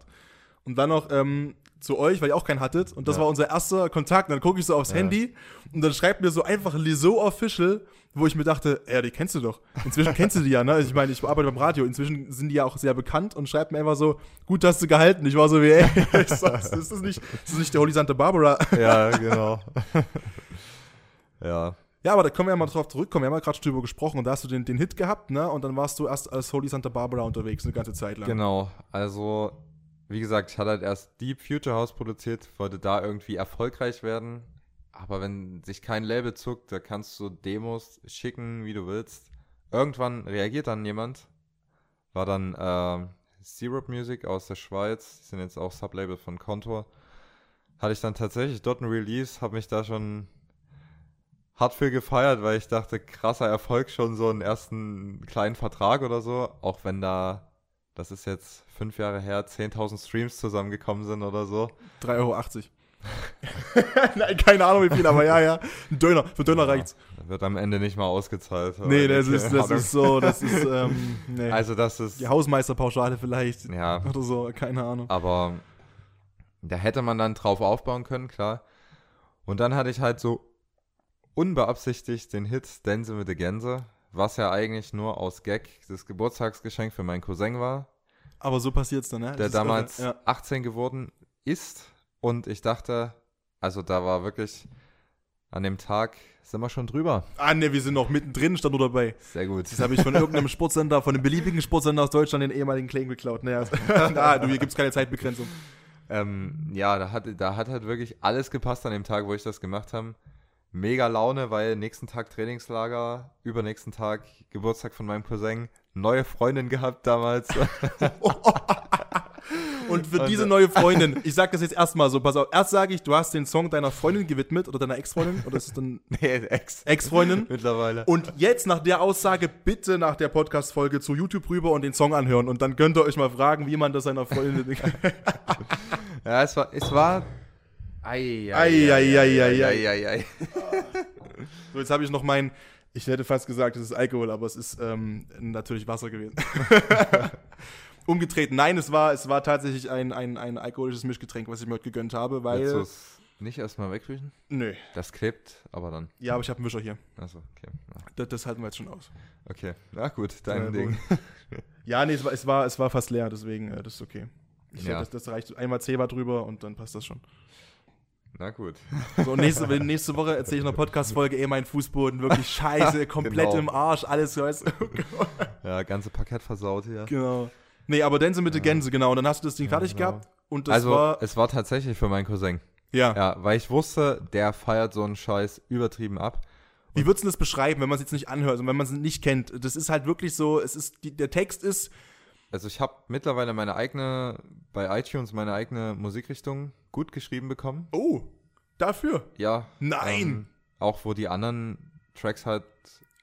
Und dann noch ähm, zu euch, weil ihr auch keinen hattet. Und das Ja. war unser erster Kontakt. Und dann gucke ich so aufs Ja. Handy und dann schreibt mir so einfach Liso Official, wo ich mir dachte, ja, die kennst du doch. Inzwischen kennst du die ja, ne? Also ich meine, ich arbeite beim Radio. Inzwischen sind die ja auch sehr bekannt und schreibt mir einfach so, gut hast du gehalten. Ich war so wie, ey, ich sag's, ist das nicht, ist das nicht der Holy Santa Barbara? Ja, genau. ja. Ja, aber da können wir ja mal drauf zurückkommen. Wir haben ja gerade drüber gesprochen und da hast du den, den Hit gehabt, ne? Und dann warst du erst als Holy Santa Barbara unterwegs, eine ganze Zeit lang. Genau. Also, wie gesagt, ich hatte halt erst Deep Future House produziert, wollte da irgendwie erfolgreich werden. aber wenn sich kein Label zuckt, da kannst du Demos schicken, wie du willst. Irgendwann reagiert dann jemand. War dann äh, Syrup Music aus der Schweiz, die sind jetzt auch Sublabel von Contour. Hatte ich dann tatsächlich dort ein Release, habe mich da schon hart für gefeiert, weil ich dachte, krasser Erfolg schon so einen ersten kleinen Vertrag oder so, auch wenn da, das ist jetzt fünf Jahre her, 10.000 Streams zusammengekommen sind oder so. 3,80 Euro. Nein, keine Ahnung wie viel, aber ja, ja. Ein Döner, für Döner Ja, reicht's. Wird am Ende nicht mal ausgezahlt. Nee, das ist, das Ahnung. ist so, das ist, ähm, nee. Also das ist, Die Hausmeisterpauschale vielleicht. ja, Oder so, keine Ahnung. aber da hätte man dann drauf aufbauen können, klar. Und dann hatte ich halt so unbeabsichtigt den Hit Dance mit der Gänse, was ja eigentlich nur aus Gag das Geburtstagsgeschenk für meinen Cousin war, Aber so passiert's dann, ne? Der damals irre, 18 geworden ist. Und ich dachte, also da war wirklich an dem Tag sind wir schon drüber. Ja. Ah, ne, wir sind noch mittendrin, stand nur dabei. Sehr gut. Das habe ich von irgendeinem Sportsender, von einem beliebigen Sportsender aus Deutschland, den ehemaligen Claim geklaut. Naja, na, du, hier gibt's keine Zeitbegrenzung. Ähm, ja, da hat, da hat halt wirklich alles gepasst an dem Tag, wo ich das gemacht habe. Mega Laune, weil nächsten Tag Trainingslager, übernächsten Tag Geburtstag von meinem Cousin, neue Freundin gehabt damals. Und für diese neue Freundin, ich sag das jetzt erstmal so, pass auf, erst sage ich, du hast den Song deiner Freundin gewidmet oder deiner Ex-Freundin oder ist es dann nee, Ex. Ex-Freundin? Mittlerweile. Und jetzt nach der Aussage bitte nach der Podcast-Folge zu YouTube rüber und den Song anhören. Und dann könnt ihr euch mal fragen, wie man das seiner Freundin. Ja, es war, es war. Ei, Ei, ei, ei, ei, ei. ei, ei. so, jetzt habe ich noch mein. Ich hätte fast gesagt, es ist Alkohol, aber es ist ähm, natürlich Wasser gewesen. Umgedreht. Nein, es war, es war tatsächlich ein, ein, ein alkoholisches Mischgetränk, was ich mir heute gegönnt habe, Willst du weil. es nicht erstmal wegwischen? Nö. Das klebt, aber dann. Ja, aber ich habe einen Wischer hier. Achso, okay. Ja, Das, das halten wir jetzt schon aus. Okay, na gut, dein Ja, Ding. Ja, nee, es war, es war, es war fast leer, deswegen, äh, das ist okay. Ich, Ja. das, das reicht. Einmal Zebra drüber und dann passt das schon. Na gut. So, nächste, nächste Woche erzähle ich in einer Podcast-Folge, ey, mein Fußboden, wirklich scheiße, komplett Genau. im Arsch, alles, weißt du. Ja, ganze Parkett versaut hier. genau. Nee, aber Dänse mit der Gänse, genau. Und dann hast du das Ding fertig genau. gehabt und das also, war, es war tatsächlich für meinen Cousin. ja. Ja, weil ich wusste, der feiert so einen Scheiß übertrieben ab. Wie würdest du das beschreiben, wenn man es jetzt nicht anhört und wenn man es nicht kennt? Das ist halt wirklich so, es ist, die, der Text ist, Also ich habe mittlerweile meine eigene, bei iTunes meine eigene Musikrichtung gut geschrieben bekommen. oh, dafür. Ja. Nein! Ähm, auch wo die anderen Tracks halt,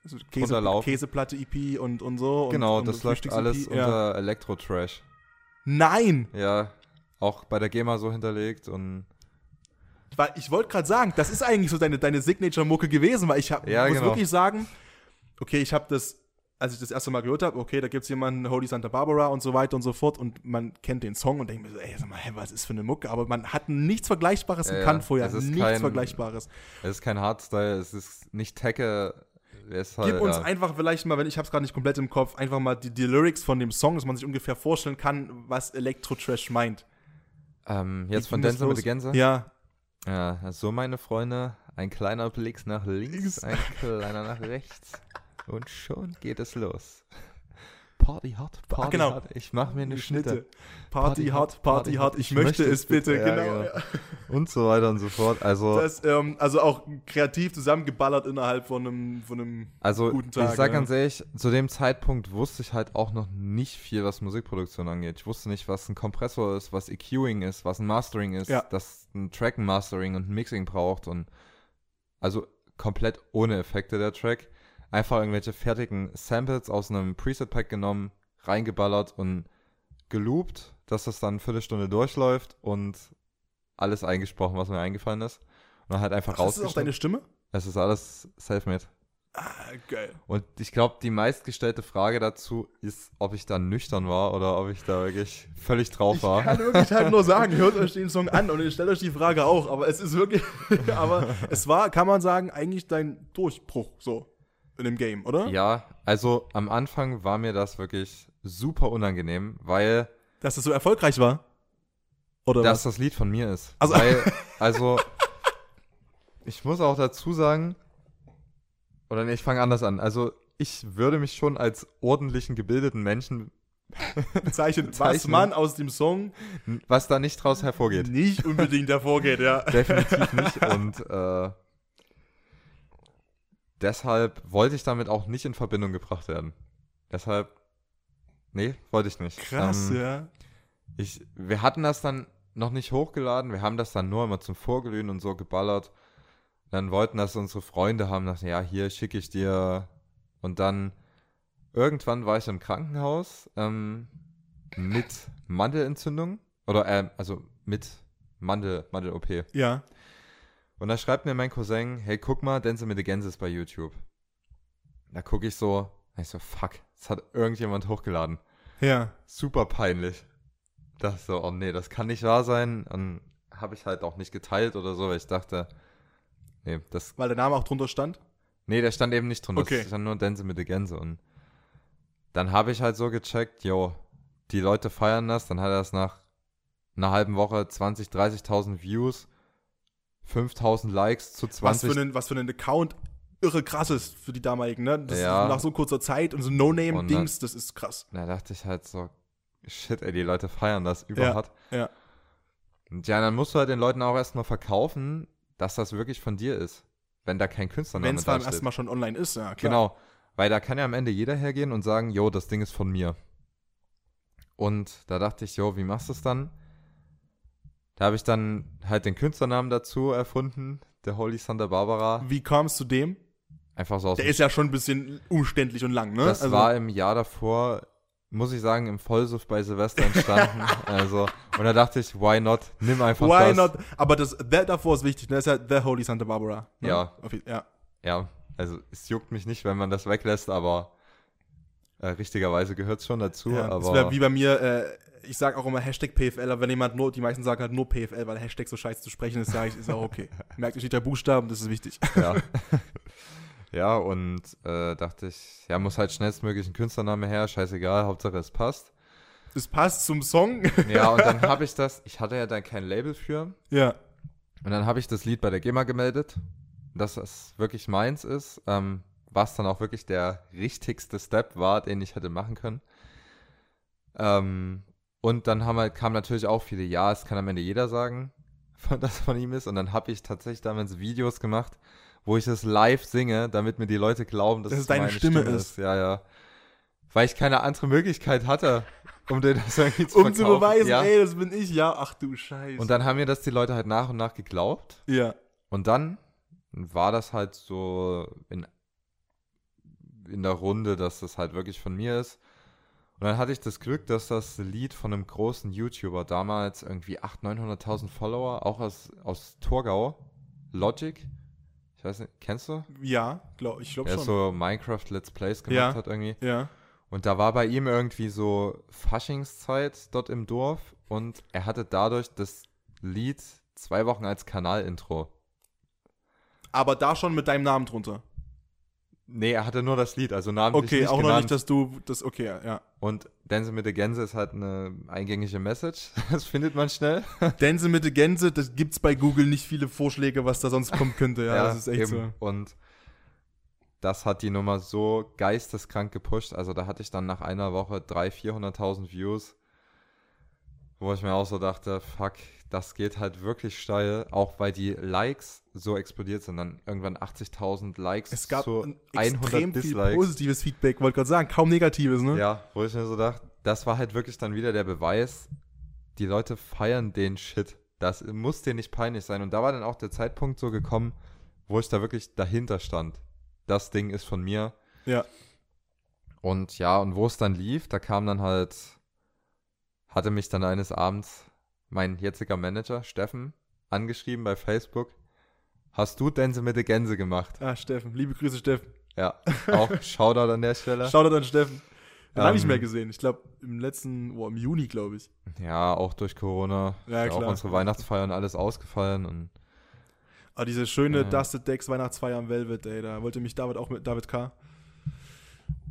Also Käse, runterlaufen. Käseplatte EP und, und so. genau, und, das und läuft Frühstücks-EP, alles ja. unter Elektro-Trash. Nein! Ja, auch bei der GEMA so hinterlegt und Weil ich wollte gerade sagen, das ist eigentlich so deine, deine Signature-Mucke gewesen, weil ich hab, Ja, muss genau. wirklich sagen, okay, ich habe das, als ich das erste Mal gehört habe, okay, da gibt es jemanden, Holy Santa Barbara und so weiter und so fort und man kennt den Song und denkt mir so, ey, sag mal, hä, was ist für eine Mucke? Aber man hat nichts Vergleichbares Ja, gekannt ja. vorher, Es ist nichts kein- Vergleichbares. es ist kein Hardstyle, es ist nicht ist halt, Gib uns ja. einfach vielleicht mal, wenn ich habe es gerade nicht komplett im Kopf, einfach mal die, die Lyrics von dem Song, dass man sich ungefähr vorstellen kann, was Elektro-Trash meint. ähm, Wie jetzt von ging das Denzel mit der Gänse. Ja, Ja, so meine Freunde, ein kleiner Blick nach Links. ein kleiner nach rechts und schon geht es los. Party hard, Party genau. hard, ich mach mir eine Schnitte. Party hart, Party hart, ich möchte es bitte, Ja, genau. genau. Ja. Und so weiter und so fort. Also, Das, ähm, also auch kreativ zusammengeballert innerhalb von einem, von einem also guten Tag, ich sag ja. ganz ehrlich, zu dem Zeitpunkt wusste ich halt auch noch nicht viel, was Musikproduktion angeht. Ich wusste nicht, was ein Kompressor ist, was EQing ist, was ein Mastering ist, Ja. dass ein Track ein Mastering und ein Mixing braucht und also komplett ohne Effekte der Track. Einfach irgendwelche fertigen Samples aus einem Preset-Pack genommen, reingeballert und geloopt, dass das dann eine Viertelstunde durchläuft und alles eingesprochen, was mir eingefallen ist. Und dann halt einfach Ach, das ist auch rausgeschnitten. deine Stimme? Es ist alles self-made. Ah, geil. Und ich glaube, die meistgestellte Frage dazu ist, ob ich da nüchtern war oder ob ich da wirklich völlig drauf Ich war. kann wirklich halt nur sagen, hört euch den Song an und ich stelle euch die Frage auch, aber es ist wirklich, aber es war, kann man sagen, eigentlich dein Durchbruch so in dem Game, oder? Ja, also am Anfang war mir das wirklich super unangenehm, weil Dass es so erfolgreich war? Oder das was? das Lied von mir ist. Also- Weil, also, ich muss auch dazu sagen, oder nee, ich fange anders an. Also, ich würde mich schon als ordentlichen, gebildeten Menschen bezeichnen, was man aus dem Song Was da nicht draus hervorgeht. nicht unbedingt hervorgeht, ja. Definitiv nicht. Und äh, deshalb wollte ich damit auch nicht in Verbindung gebracht werden. Deshalb, nee, wollte ich nicht. Krass, Ähm, ja. Ich, wir hatten das dann noch nicht hochgeladen. Wir haben das dann nur immer zum Vorglühen und so geballert. Dann wollten das unsere Freunde haben. Dachten, ja, hier schicke ich dir. Und dann irgendwann war ich im Krankenhaus ähm, mit Mandelentzündung. Oder, ähm, also mit Mandel, Mandel-OP. Ja. Und da schreibt mir mein Cousin, hey, guck mal, Dance mit the Gänse ist bei YouTube. Da gucke ich so, ich so, fuck, das hat irgendjemand hochgeladen. Ja. Super peinlich. Das so, oh nee, das kann nicht wahr sein. Und habe ich halt auch nicht geteilt oder so, weil ich dachte, nee, das, Weil der Name auch drunter stand. nee, der stand eben nicht drin. Okay. Das stand nur Dance mit the Gänse. Und dann habe ich halt so gecheckt, yo, die Leute feiern das. Dann hat er es nach einer halben Woche 20, 30.000 Views, 5.000 Likes zu Was 20 für, einen, was für einen Account irre krass ist für die damaligen, ne? Das Ja. ist nach so kurzer Zeit und so No-Name-Dings, das ist krass. Da dachte ich halt so, shit, ey, die Leute feiern das überhart. ja. Und ja, dann musst du halt den Leuten auch erstmal verkaufen, dass das wirklich von dir ist. Wenn da kein Künstlername Wenn es beim da ersten steht. Mal schon online ist, ja, klar. Genau. Weil da kann ja am Ende jeder hergehen und sagen, jo, das Ding ist von mir. Und da dachte ich, jo, wie machst du es dann? Da habe ich dann halt den Künstlernamen dazu erfunden, der Holy Santa Barbara. Wie kam es zu dem? Einfach so aus Der ist ja schon ein bisschen umständlich und lang, ne? Das war im Jahr davor, muss ich sagen, im Vollsuff bei Silvester entstanden. also, und da dachte ich, why not? Nimm einfach Why das. not? Aber das the davor ist wichtig, ne? Das ist ja The Holy Santa Barbara. Ne? Ja. Ja. Ja, also es juckt mich nicht, wenn man das weglässt, aber äh, richtigerweise gehört es schon dazu. ja. Das aber wäre wie bei mir, äh, ich sage auch immer Hashtag PFL, aber wenn jemand nur, die meisten sagen halt nur PFL, weil Hashtag so scheiße zu sprechen ist, sage ich, ist auch okay. Merkt euch die drei Buchstaben, das ist wichtig. ja. ja, und äh, dachte ich, ja, muss halt schnellstmöglich ein Künstlername her, scheißegal, Hauptsache es passt. Das passt zum Song. Ja, und dann habe ich das, ich hatte ja da kein Label für, ja. Und dann habe ich das Lied bei der GEMA gemeldet, dass es wirklich meins ist, ähm, was dann auch wirklich der richtigste Step war, den ich hätte machen können. Ähm, und dann haben halt, kamen natürlich auch viele, ja, es kann am Ende jeder sagen, dass von ihm ist. Und dann habe ich tatsächlich damals Videos gemacht, wo ich es live singe, damit mir die Leute glauben, dass Dass es deine meine Stimme ist. Ja, ja. Weil ich keine andere Möglichkeit hatte, um dir das irgendwie zu Um zu beweisen, ja. ey, das bin ich, ja. Ach du Scheiße. Und dann haben mir das die Leute halt nach und nach geglaubt. ja. Und dann war das halt so in, in der Runde, dass das halt wirklich von mir ist. Und dann hatte ich das Glück, dass das Lied von einem großen YouTuber damals irgendwie 800.000, 900.000 Follower, auch aus, aus Torgau, Logic, ich weiß nicht, kennst du? Ja, glaub, ich glaube Der schon. so Minecraft Let's Plays gemacht Ja. hat irgendwie. ja. Und da war bei ihm irgendwie so Faschingszeit dort im Dorf und er hatte dadurch das Lied zwei Wochen als Kanalintro. Aber da schon mit deinem Namen drunter. Nee, er hatte nur das Lied, also namentlich Okay, nicht auch noch genannt. nicht, dass du das, okay, ja. Und Dance mit der Gänse ist halt eine eingängige Message. Das findet man schnell. Dänse mit der Gänse, das gibt's bei Google nicht viele Vorschläge, was da sonst kommen könnte. Ja, das ist echt eben. Und das hat die Nummer so geisteskrank gepusht. Also da hatte ich dann nach einer Woche 300.000, 400.000 Views, wo ich mir auch so dachte, fuck, das geht halt wirklich steil, auch weil die Likes so explodiert sind. Dann irgendwann 80.000 Likes. Es gab zu ein 100 extrem viel Dislikes. positives Feedback, wollte gerade sagen, kaum negatives, ne? Ja, wo ich mir so dachte, das war halt wirklich dann wieder der Beweis, die Leute feiern den Shit. Das muss dir nicht peinlich sein. Und da war dann auch der Zeitpunkt so gekommen, wo ich da wirklich dahinter stand. Das Ding ist von mir. Ja. Und ja, und wo es dann lief, da kam dann halt, hatte mich dann eines Abends mein jetziger Manager, Steffen, angeschrieben bei Facebook. Hast du Dänse mit der Gänse gemacht? Ah, Steffen, liebe Grüße, Steffen. Ja, auch Shoutout an der Stelle. Shoutout an Steffen. Den habe ich Ähm, mehr gesehen. Ich glaube, im letzten, oh, im Juni, glaube ich. Ja, auch durch Corona. Ja, ist auch klar. unsere Weihnachtsfeiern alles ausgefallen und Aber diese schöne Ja. Dusted Decks Weihnachtsfeier am Velvet, ey, da wollte mich David auch mit David K.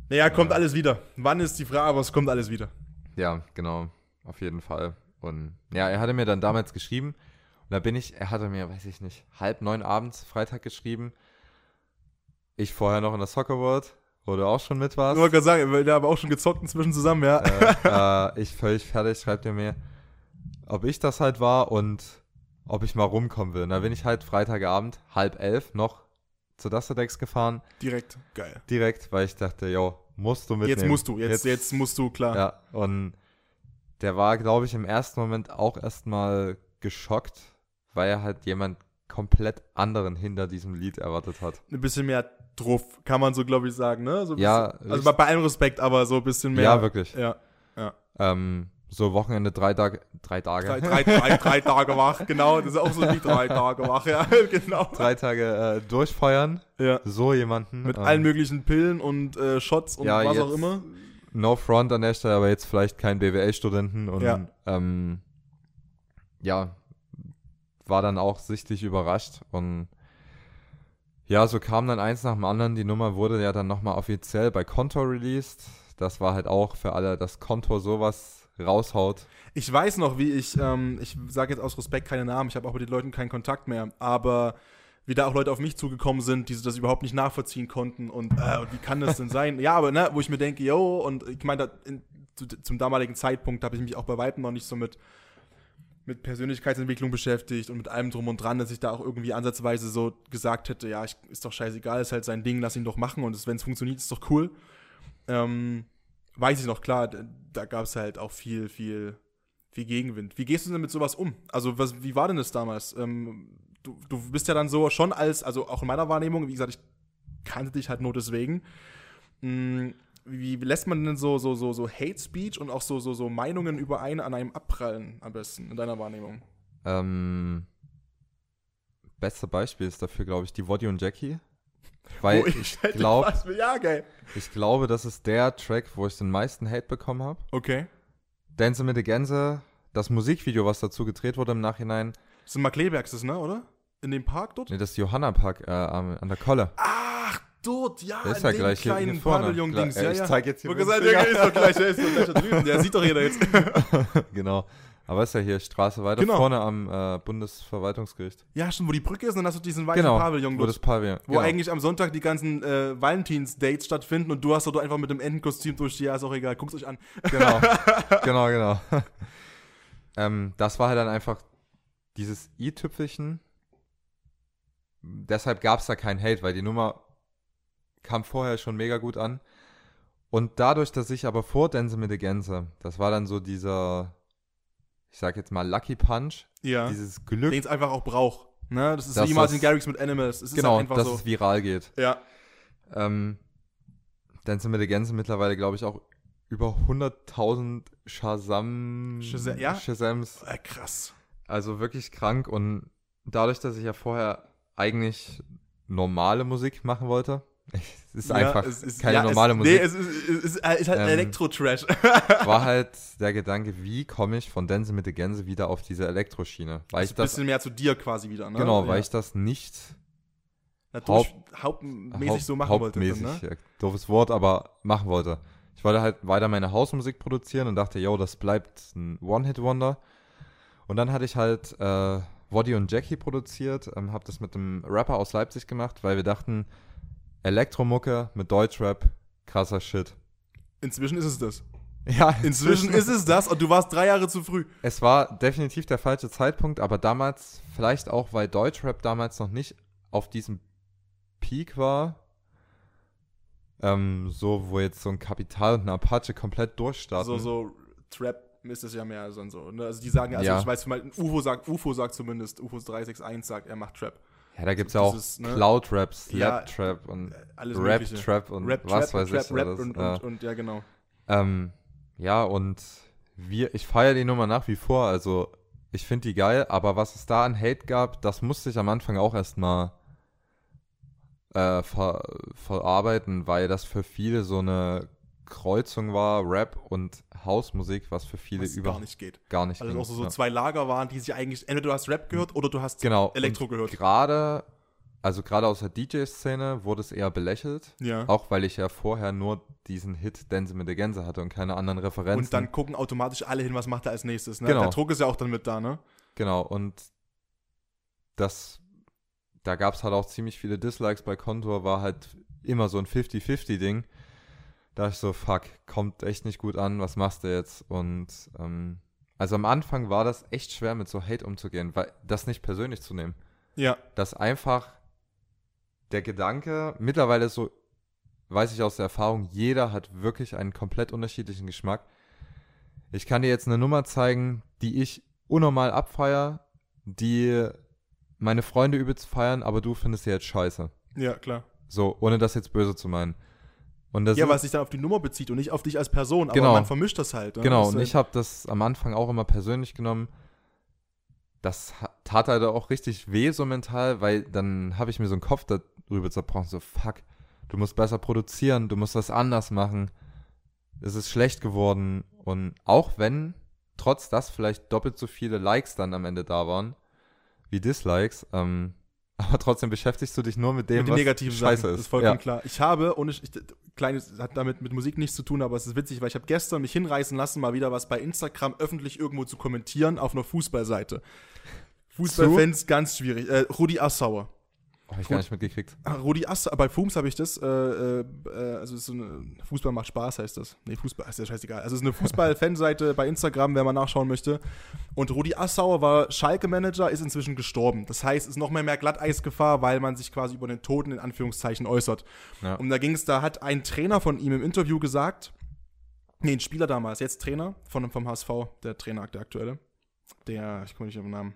Naja, kommt Ja. alles wieder. Wann ist die Frage, aber es kommt alles wieder. ja, genau, auf jeden Fall. Und ja, er hatte mir dann damals geschrieben da bin ich, er hatte mir, weiß ich nicht, halb neun abends Freitag geschrieben. Ich vorher noch in der Soccer World, wo du auch schon mit Ich warst. wollte gerade sagen, wir haben auch schon gezockt inzwischen zusammen, ja. äh, äh, ich völlig fertig, schreibt er mir, ob ich das halt war und ob ich mal rumkommen will. Und da bin ich halt Freitagabend, halb elf, noch zu Dusterdex gefahren, Direkt. Geil. direkt, weil ich dachte, yo, musst du mitnehmen. Jetzt musst du, jetzt, jetzt, musst du, klar. Ja, und der war, glaube ich, im ersten Moment auch erstmal geschockt, weil er halt jemand komplett anderen hinter diesem Lied erwartet hat. Ein bisschen mehr Druff, kann man so, glaube ich, sagen, ne? So ein Ja, bisschen, also bei, bei allem Respekt, aber so ein bisschen mehr. Ja, wirklich. Ja. Ähm, so Wochenende, drei Tage, drei Tage, Drei, drei, drei, drei Tage wach, genau. Das ist auch so wie drei Tage wach, ja, genau. drei Tage äh, durchfeuern, Ja. so jemanden. Mit ähm, allen möglichen Pillen und äh, Shots und ja, was auch immer. No front an der Stelle, aber jetzt vielleicht kein BWL-Studenten und Ja. ähm, ja, war dann auch sichtlich überrascht und ja, so kam dann eins nach dem anderen. Die Nummer wurde ja dann nochmal offiziell bei Contour released. Das war halt auch für alle, dass Contour sowas raushaut. Ich weiß noch, wie ich, ähm, ich sage jetzt aus Respekt keine Namen, ich habe auch mit den Leuten keinen Kontakt mehr, aber wie da auch Leute auf mich zugekommen sind, die das überhaupt nicht nachvollziehen konnten und, äh, wie kann das denn sein? Ja, aber ne, wo ich mir denke, yo, und ich meine, zum damaligen Zeitpunkt habe ich mich auch bei Weitem noch nicht so mit, mit Persönlichkeitsentwicklung beschäftigt und mit allem drum und dran, dass ich da auch irgendwie ansatzweise so gesagt hätte, ja, ich, ist doch scheißegal, ist halt sein Ding, lass ihn doch machen und wenn es funktioniert, ist doch cool. Ähm, weiß ich noch, klar, da, gab es halt auch viel, viel, viel Gegenwind. Wie gehst du denn mit sowas um? Also, was, wie war denn das damals? Ähm, du, du bist ja dann so schon als, also auch in meiner Wahrnehmung, wie gesagt, ich kannte dich halt nur deswegen. Mm, Wie, lässt man denn so, so, so, so Hate Speech und auch so, so, so Meinungen über einen an einem abprallen am besten in deiner Wahrnehmung? Ähm, beste Beispiel ist dafür, glaube ich, die Woddy und Jackie. Weil Wo ich, hätte glaub- fast- Ja, geil. ich glaube, das ist der Track, wo ich den meisten Hate bekommen habe. Okay. Dance mit der Gänse, das Musikvideo, was dazu gedreht wurde im Nachhinein. Das sind Marklebergs, das, ne, oder? In dem Park dort? Nee, das ist Johanna Park äh, an der Kolle. Ach, dort, ja, Der ist in ja dem gleich kleinen. Pavillon-Dings. Ja, äh, ich ja. zeig jetzt hier gesagt, der ist doch gleich, der ist doch gleich da drüben. Der sieht doch jeder jetzt. genau. Aber ist ja hier Straße weiter Genau. vorne am äh, Bundesverwaltungsgericht. Ja, schon, wo die Brücke ist, und dann hast du diesen weißen Genau. Pavillon Wo das Pavillon. Wo genau. eigentlich am Sonntag die ganzen äh, Valentins-Dates stattfinden und du hast dort einfach mit dem Entenkostüm durch die, ja, ist auch egal, guckt euch an. Genau, genau, genau. ähm, das war halt dann einfach dieses i-Tüpfelchen. Deshalb gab es da keinen Hate, weil die Nummer kam vorher schon mega gut an. Und dadurch, dass ich aber vor Dance mit der Gänse, das war dann so dieser, ich sag jetzt mal Lucky Punch, Ja. dieses Glück, Den es einfach auch braucht. Ne? Das ist wie Martin Garrix mit Animals. Es genau, halt dass so. es viral geht. Ja. Ähm, Dance mit der Gänse mittlerweile, glaube ich, auch über 100.000 Shazam, Shazam- ja? Shazams Äh, krass. Also wirklich krank und dadurch, dass ich ja vorher eigentlich normale Musik machen wollte, es ist Ja, einfach es ist- keine ja, normale es, Musik, Nee, es ist, es ist, es ist halt Ähm, Elektro-Trash. war halt der Gedanke, wie komme ich von Dance mit der Gänse wieder auf diese Elektroschiene? Weil ich ein das, bisschen mehr zu dir quasi wieder, ne? genau, ja. weil ich das nicht Natürlich hauptmäßig haupt- so machen hauptmäßig, wollte. Ne? ja, doofes Wort, aber machen wollte. Ich wollte halt weiter meine Hausmusik produzieren und dachte, yo, das bleibt ein One-Hit-Wonder. Und dann hatte ich halt äh, Woddy und Jackie produziert, ähm, habe das mit einem Rapper aus Leipzig gemacht, weil wir dachten, Elektromucke mit Deutschrap, krasser Shit. Inzwischen ist es das. Ja, Inzwischen ist es das und du warst drei Jahre zu früh. Es war definitiv der falsche Zeitpunkt, aber damals, vielleicht auch, weil Deutschrap damals noch nicht auf diesem Peak war, ähm, so, wo jetzt so ein Kapital und ein Apache komplett durchstarten. So, so Trap ist es ja mehr so und so. Ne? Also die sagen, also Ja. ich weiß, mal, UFO sagt, UFO sagt zumindest, UFO 361 sagt, er macht Trap. Ja, da gibt es ja auch ist, ne? Cloud-Rap, Ja, Slap-Trap und Alles mögliche. Rap-Trap und Rap, was Trap, weiß Trap, ich. Rap alles, und, ja. und, und ja, genau. Ähm, ja, und wir, ich feiere die Nummer nach wie vor. Also, ich finde die geil, aber was es da an Hate gab, das musste ich am Anfang auch erstmal äh, ver, verarbeiten, weil das für viele so eine Kreuzung war, Rap und Hausmusik, was für viele Was über gar nicht geht. gar nicht ging, auch so, so ja. zwei Lager waren, die sich eigentlich, entweder du hast Rap gehört oder du hast Genau. Elektro und gehört. Gerade, also gerade aus der DJ-Szene wurde es eher belächelt. Ja. Auch weil ich ja vorher nur diesen Hit Dance mit der Gänse hatte und keine anderen Referenzen. Und dann gucken automatisch alle hin, was macht er als nächstes. Ne? Genau. Der Druck ist ja auch dann mit da, ne? Genau, und das, da gab es halt auch ziemlich viele Dislikes bei Contour, war halt immer so ein 50-50-Ding. Da ich so, fuck, kommt echt nicht gut an, was machst du jetzt? Und ähm, also am Anfang war das echt schwer, mit so Hate umzugehen, weil das nicht persönlich zu nehmen. Ja. Dass einfach der Gedanke, mittlerweile so, weiß ich aus der Erfahrung, jeder hat wirklich einen komplett unterschiedlichen Geschmack. Ich kann dir jetzt eine Nummer zeigen, die ich unnormal abfeier, die meine Freunde übelst feiern, aber du findest sie jetzt scheiße. Ja, klar. So, ohne das jetzt böse zu meinen. Ja, ist- was sich dann auf die Nummer bezieht und nicht auf dich als Person, aber Genau. man vermischt das halt. ne? Genau, und ich habe das am Anfang auch immer persönlich genommen. Das tat halt auch richtig weh so mental, weil dann habe ich mir so einen Kopf darüber zerbrochen, so fuck, du musst besser produzieren, du musst das anders machen. Es ist schlecht geworden und auch wenn trotz das vielleicht doppelt so viele Likes dann am Ende da waren wie Dislikes, ähm, aber trotzdem beschäftigst du dich nur mit dem, mit den was negativen scheiße Sachen, ist. ist vollkommen ja. klar. Ich habe, ich, ich, kleines, hat damit mit Musik nichts zu tun, aber es ist witzig, weil ich habe gestern mich hinreißen lassen, mal wieder was bei Instagram öffentlich irgendwo zu kommentieren auf einer Fußballseite. Fußballfans ganz schwierig. Äh, Rudi Assauer. Oh, hab ich gar nicht mitgekriegt. Ah, Rudi Assauer, bei Fums habe ich das, äh, äh, also es ist so eine, Fußball macht Spaß heißt das. Nee, Fußball ist ja scheißegal. Also es ist eine Fußball-Fanseite bei Instagram, wer mal nachschauen möchte. Und Rudi Assauer war Schalke-Manager, ist inzwischen gestorben. Das heißt, es ist noch mehr, mehr Glatteisgefahr, weil man sich quasi über den Toten in Anführungszeichen äußert. Ja. Und da ging es, da hat ein Trainer von ihm im Interview gesagt, nee, ein Spieler damals, jetzt Trainer von, vom HSV, der Trainer, der aktuelle. Der, ich komme nicht auf den Namen.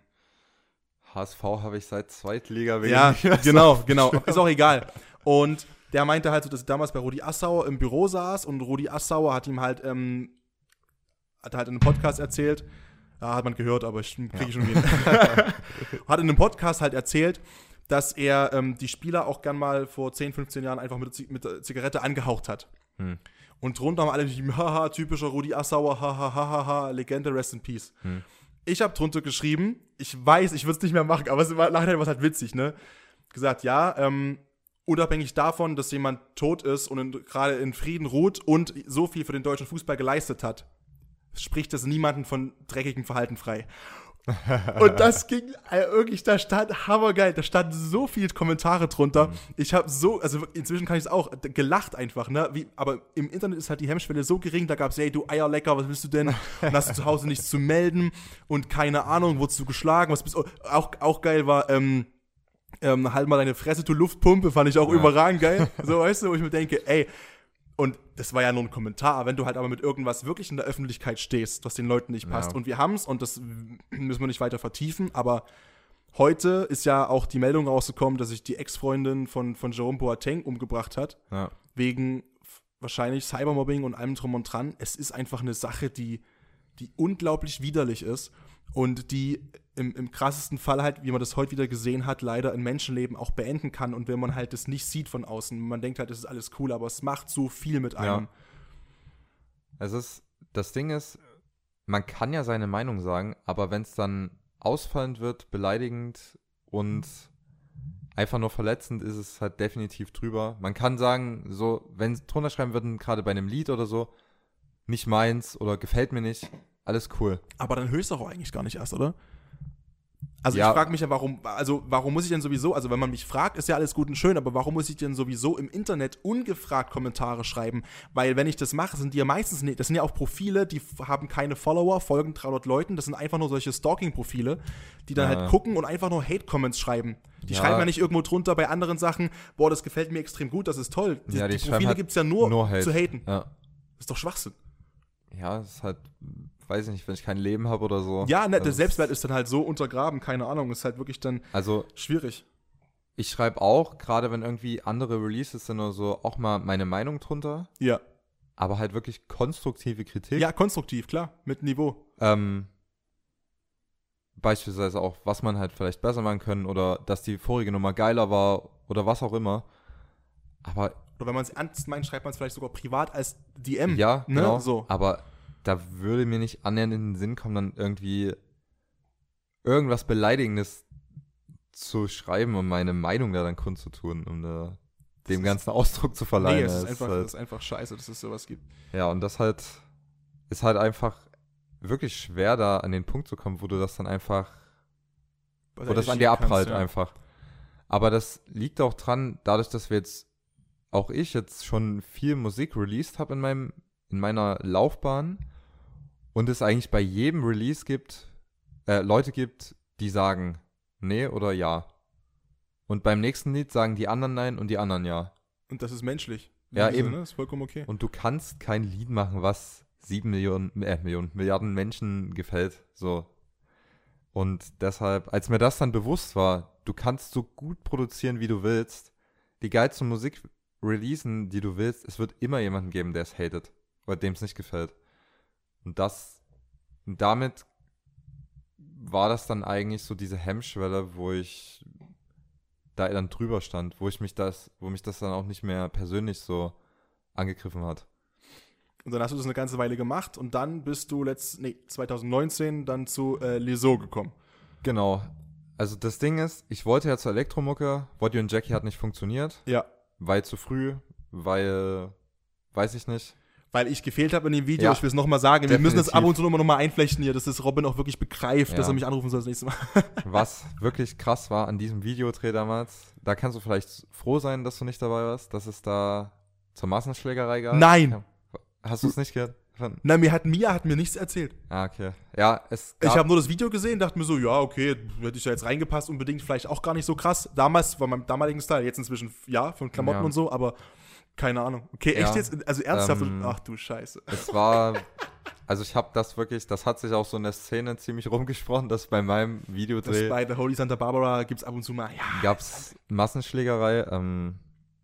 HSV habe ich seit Zweitliga Ja, Ich weiß genau, genau. Ist auch egal. Und der meinte halt so, dass er damals bei Rudi Assauer im Büro saß und Rudi Assauer hat ihm halt, ähm, hat halt in einem Podcast erzählt, ja, hat man gehört, aber ich kriege Ja. schon hin. hat in einem Podcast halt erzählt, dass er ähm, die Spieler auch gern mal vor 10, 15 Jahren einfach mit, mit Zigarette angehaucht hat. Hm. Und drunter haben alle geschrieben, haha, typischer Rudi Assauer, haha, haha, haha, Legende, rest in peace. Hm. Ich habe drunter geschrieben, ich weiß, ich würde es nicht mehr machen, aber es war nachher was halt witzig, ne? Gesagt, ja, ähm, unabhängig davon, dass jemand tot ist und gerade in Frieden ruht und so viel für den deutschen Fußball geleistet hat, spricht das niemanden von dreckigem Verhalten frei. Und das ging äh, wirklich, da stand hammergeil, da standen so viele Kommentare drunter. Ich habe so, also inzwischen kann ich es auch, gelacht einfach, ne? Wie, aber im Internet ist halt die Hemmschwelle so gering, da gab es, hey, du Eierlecker, was willst du denn? Und hast du zu Hause nichts zu melden und keine Ahnung, wurdest du geschlagen, was bist du? Auch, auch geil war, ähm, ähm, halt mal deine Fresse, du Luftpumpe, fand ich auch Ja. überragend geil. So, weißt du, wo ich mir denke, ey, und das war ja nur ein Kommentar, wenn du halt aber mit irgendwas wirklich in der Öffentlichkeit stehst, was den Leuten nicht passt. Ja. Und wir haben es, und das müssen wir nicht weiter vertiefen, aber heute ist ja auch die Meldung rausgekommen, dass sich die Ex-Freundin von, von Jerome Boateng umgebracht hat, Ja. wegen wahrscheinlich Cybermobbing und allem drum und dran. Es ist einfach eine Sache, die, die unglaublich widerlich ist und die im, im krassesten Fall halt, wie man das heute wieder gesehen hat, leider ein Menschenleben auch beenden kann. Und wenn man halt das nicht sieht von außen, man denkt halt, das ist alles cool, aber es macht so viel mit Ja. einem. Es ist, das Ding ist, man kann ja seine Meinung sagen, aber wenn es dann ausfallend wird, beleidigend und einfach nur verletzend, ist es halt definitiv drüber. Man kann sagen, so, wenn drunter schreiben würden, gerade bei einem Lied oder so, nicht meins oder gefällt mir nicht, alles cool. Aber dann höchst auch eigentlich gar nicht erst, oder? Also Ja. ich frage mich ja, warum, also warum muss ich denn sowieso, also wenn man mich fragt, ist ja alles gut und schön, aber warum muss ich denn sowieso im Internet ungefragt Kommentare schreiben? Weil wenn ich das mache, sind die ja meistens nicht, das sind ja auch Profile, die haben keine Follower, folgen 300 Leuten, das sind einfach nur solche Stalking-Profile, die dann Ja. halt gucken und einfach nur Hate-Comments schreiben. Die Ja. schreiben ja nicht irgendwo drunter bei anderen Sachen, boah, das gefällt mir extrem gut, das ist toll. Die, Ja, die die Profile halt gibt es ja nur, nur Hate. zu haten. Das ist doch Schwachsinn. Ja, es ist halt, weiß ich nicht, wenn ich kein Leben habe oder so. Ja, ne, Also der es- Selbstwert ist dann halt so untergraben, keine Ahnung, ist halt wirklich dann Also schwierig. ich schreibe auch, gerade wenn irgendwie andere Releases sind oder so, auch mal meine Meinung drunter, Ja. aber halt wirklich konstruktive Kritik. Ja, konstruktiv, klar, mit Niveau. Ähm, beispielsweise auch, was man halt vielleicht besser machen können oder dass die vorige Nummer geiler war oder was auch immer. Aber Oder wenn man es ernst meint, schreibt man es vielleicht sogar privat als DM. ja, ne? genau. So. Aber da würde mir nicht annähernd in den Sinn kommen, dann irgendwie irgendwas Beleidigendes zu schreiben und meine Meinung da dann kundzutun, um da dem ist- Ganzen Ausdruck zu verleihen. Nee, es ist, Das einfach, halt- ist einfach scheiße, dass es sowas gibt. Ja, und das halt ist halt einfach wirklich schwer, da an den Punkt zu kommen, wo du das dann einfach, Was wo das an dir abprallt ja. einfach. Aber das liegt auch dran, dadurch, dass wir jetzt auch ich jetzt schon viel Musik released habe in meinem in meiner Laufbahn und es eigentlich bei jedem Release gibt äh, Leute gibt, die sagen nee oder ja. Und beim nächsten Lied sagen die anderen nein und die anderen ja. Und das ist menschlich. Ja, eben. Ne? Ist vollkommen okay. Und du kannst kein Lied machen, was sieben Millionen, äh, Millionen, Milliarden Menschen gefällt. So. Und deshalb, als mir das dann bewusst war, du kannst so gut produzieren, wie du willst, die geilste Musik releasen, die du willst, es wird immer jemanden geben, der es hatet oder dem es nicht gefällt. Und das, und damit war das dann eigentlich so diese Hemmschwelle, wo ich da dann drüber stand, wo ich mich das, wo mich das dann auch nicht mehr persönlich so angegriffen hat. Und dann hast du das eine ganze Weile gemacht und dann bist du letzt, nee, 2019 dann zu äh, Liso gekommen. Genau. Also das Ding ist, ich wollte ja zur Elektromucke, Body und Jackie hat nicht funktioniert, Ja. weil zu früh, weil, weiß ich nicht. Weil ich gefehlt habe in dem Video, Ja. ich will es nochmal sagen, wir müssen das Definitiv. ab und zu nochmal noch mal einflechten hier, dass das Robin auch wirklich begreift, dass Ja. er mich anrufen soll das nächste Mal. Was wirklich krass war an diesem Videodreh damals, da kannst du vielleicht froh sein, dass du nicht dabei warst, dass es da zur Massenschlägerei gab. Nein. Hast du es nicht gehört? Na, mir hat Mia hat mir nichts erzählt. Ah, okay. Ja, es Ich habe nur das Video gesehen, dachte mir so, ja, okay, hätte ich da jetzt reingepasst, unbedingt vielleicht auch gar nicht so krass. Damals war mein damaligen Style, jetzt inzwischen ja, von Klamotten Ja. und so, aber keine Ahnung. Okay, echt Ja. jetzt? Also ernsthaft? Ähm, ach du Scheiße. es war, also ich habe das wirklich, das hat sich auch so in der Szene ziemlich rumgesprochen, dass bei meinem Das Videodreh bei der Holy Santa Barbara gibt es ab und zu mal, ja. gab es Massenschlägerei. Ähm,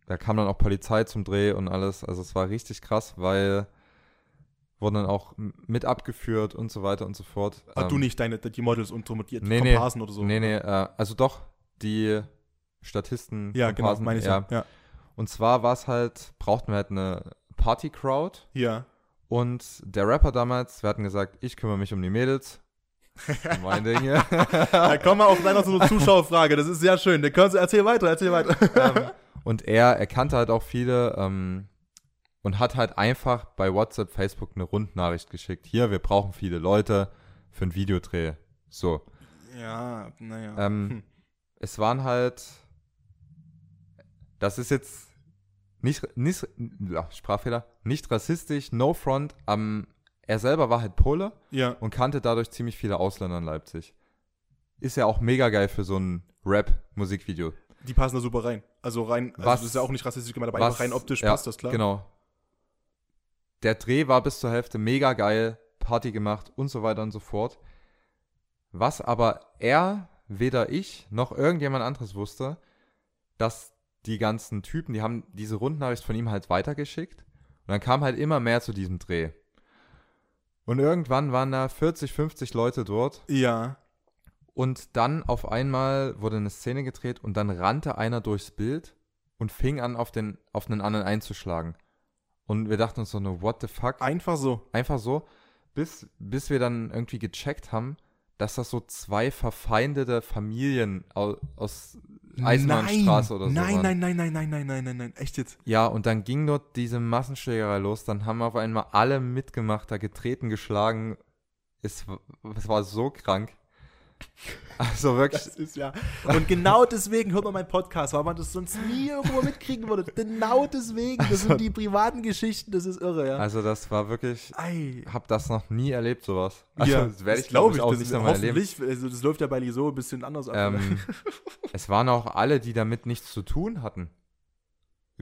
da kam dann auch Polizei zum Dreh und alles. Also es war richtig krass, weil wurden dann auch mit abgeführt und so weiter und so fort. Ah, du Ähm, nicht, deine, die Models und die Nee, nee. Oder so. Nee, nee, äh, also doch, die Statisten. Ja, genau, Komparsen, meine ich ja. ja. Ja. Und zwar war es halt, brauchten wir halt eine Party-Crowd. ja. Und der Rapper damals, wir hatten gesagt, ich kümmere mich um die Mädels. mein Ding hier. Da kommen wir auch gleich noch zu einer Zuschauerfrage. Das ist sehr schön. Der kannst, erzähl weiter, erzähl weiter. ähm, und er, er kannte halt auch viele ähm, und hat halt einfach bei WhatsApp, Facebook eine Rundnachricht geschickt. Hier, wir brauchen viele Leute für einen Videodreh. So. Ja, naja. Ähm, Hm. Es waren halt, das ist jetzt nicht, nicht ja, Sprachfehler, nicht rassistisch, no front. Am, er selber war halt Pole Ja. und kannte dadurch ziemlich viele Ausländer in Leipzig. Ist ja auch mega geil für so ein Rap-Musikvideo. Die passen da super rein. Also rein, also Was- das ist ja auch nicht rassistisch gemeint, aber was- einfach rein optisch ja, passt das klar. Genau. Der Dreh war bis zur Hälfte mega geil, Party gemacht und so weiter und so fort. Was aber er, weder ich noch irgendjemand anderes wusste, dass die ganzen Typen, die haben diese Rundnachricht von ihm halt weitergeschickt. Und dann kam halt immer mehr zu diesem Dreh. Und irgendwann waren da 40, 50 Leute dort. Ja. Und dann auf einmal wurde eine Szene gedreht und dann rannte einer durchs Bild und fing an, auf den, auf einen anderen einzuschlagen. Und wir dachten uns so, ne, what the fuck? Einfach so. Einfach so, bis, bis wir dann irgendwie gecheckt haben, dass das so zwei verfeindete Familien aus, aus Eisenbahnstraße oder so nein, waren. nein, nein, nein, nein, nein, nein, nein, nein, echt jetzt. Ja, und dann ging dort diese Massenschlägerei los. Dann haben auf einmal alle mitgemacht, da getreten, geschlagen. Es, es war so krank. Also wirklich, Das ist ja. Und genau deswegen hört man meinen Podcast, weil man das sonst nie irgendwo mitkriegen würde. Genau deswegen. Das Also- sind die privaten Geschichten, das ist irre, ja. also das war wirklich, Ei. hab das noch nie erlebt, sowas. Also ja, das werde ich, glaub glaube ich, auch das nicht nochmal erleben. Also das läuft ja bei Liso ein bisschen anders ab. Ähm, es waren auch alle, die damit nichts zu tun hatten,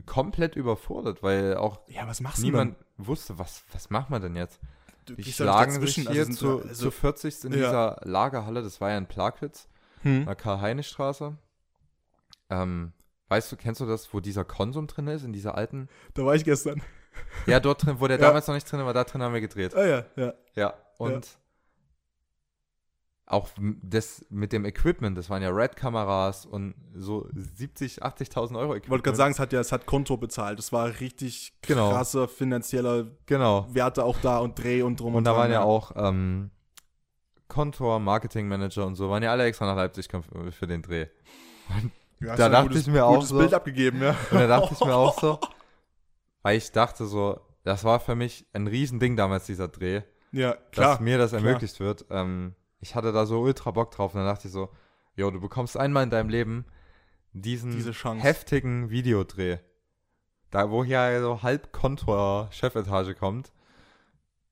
komplett überfordert, weil auch ja, niemand wusste, was, was macht man denn jetzt? Du Die schlagen sich dazwischen, hier also zu, also- zu 40 in Ja. dieser Lagerhalle, das war ja in Plagwitz, Hm. Karl-Heine-Straße. Ähm, weißt du, kennst du das, wo dieser Konsum drin ist, in dieser alten? Da war ich gestern. Ja, dort drin, wo der Ja. damals noch nicht drin war, da drin haben wir gedreht. Ah ja, ja. Ja, und auch das mit dem Equipment, das waren ja Red-Kameras und so 70, 80.000 Euro Equipment. Ich wollte gerade sagen, es hat ja, es hat Konto bezahlt. Das war richtig Genau. krasser finanzieller Genau. Werte auch da und Dreh und drum Und da dran, waren ja auch ähm, Kontor, Marketingmanager und so, waren ja alle extra nach Leipzig für den Dreh. Ja, da dachte gutes, ich mir auch so- Bild abgegeben, ja. Und da dachte ich mir auch so, weil ich dachte so, das war für mich ein Riesending damals, dieser Dreh, Ja, klar. dass mir das klar. ermöglicht wird. Ähm, ich hatte da so ultra Bock drauf und dann dachte ich so, jo, du bekommst einmal in deinem Leben diesen Diese heftigen Videodreh. da wo hier so halb Kontor Chefetage kommt.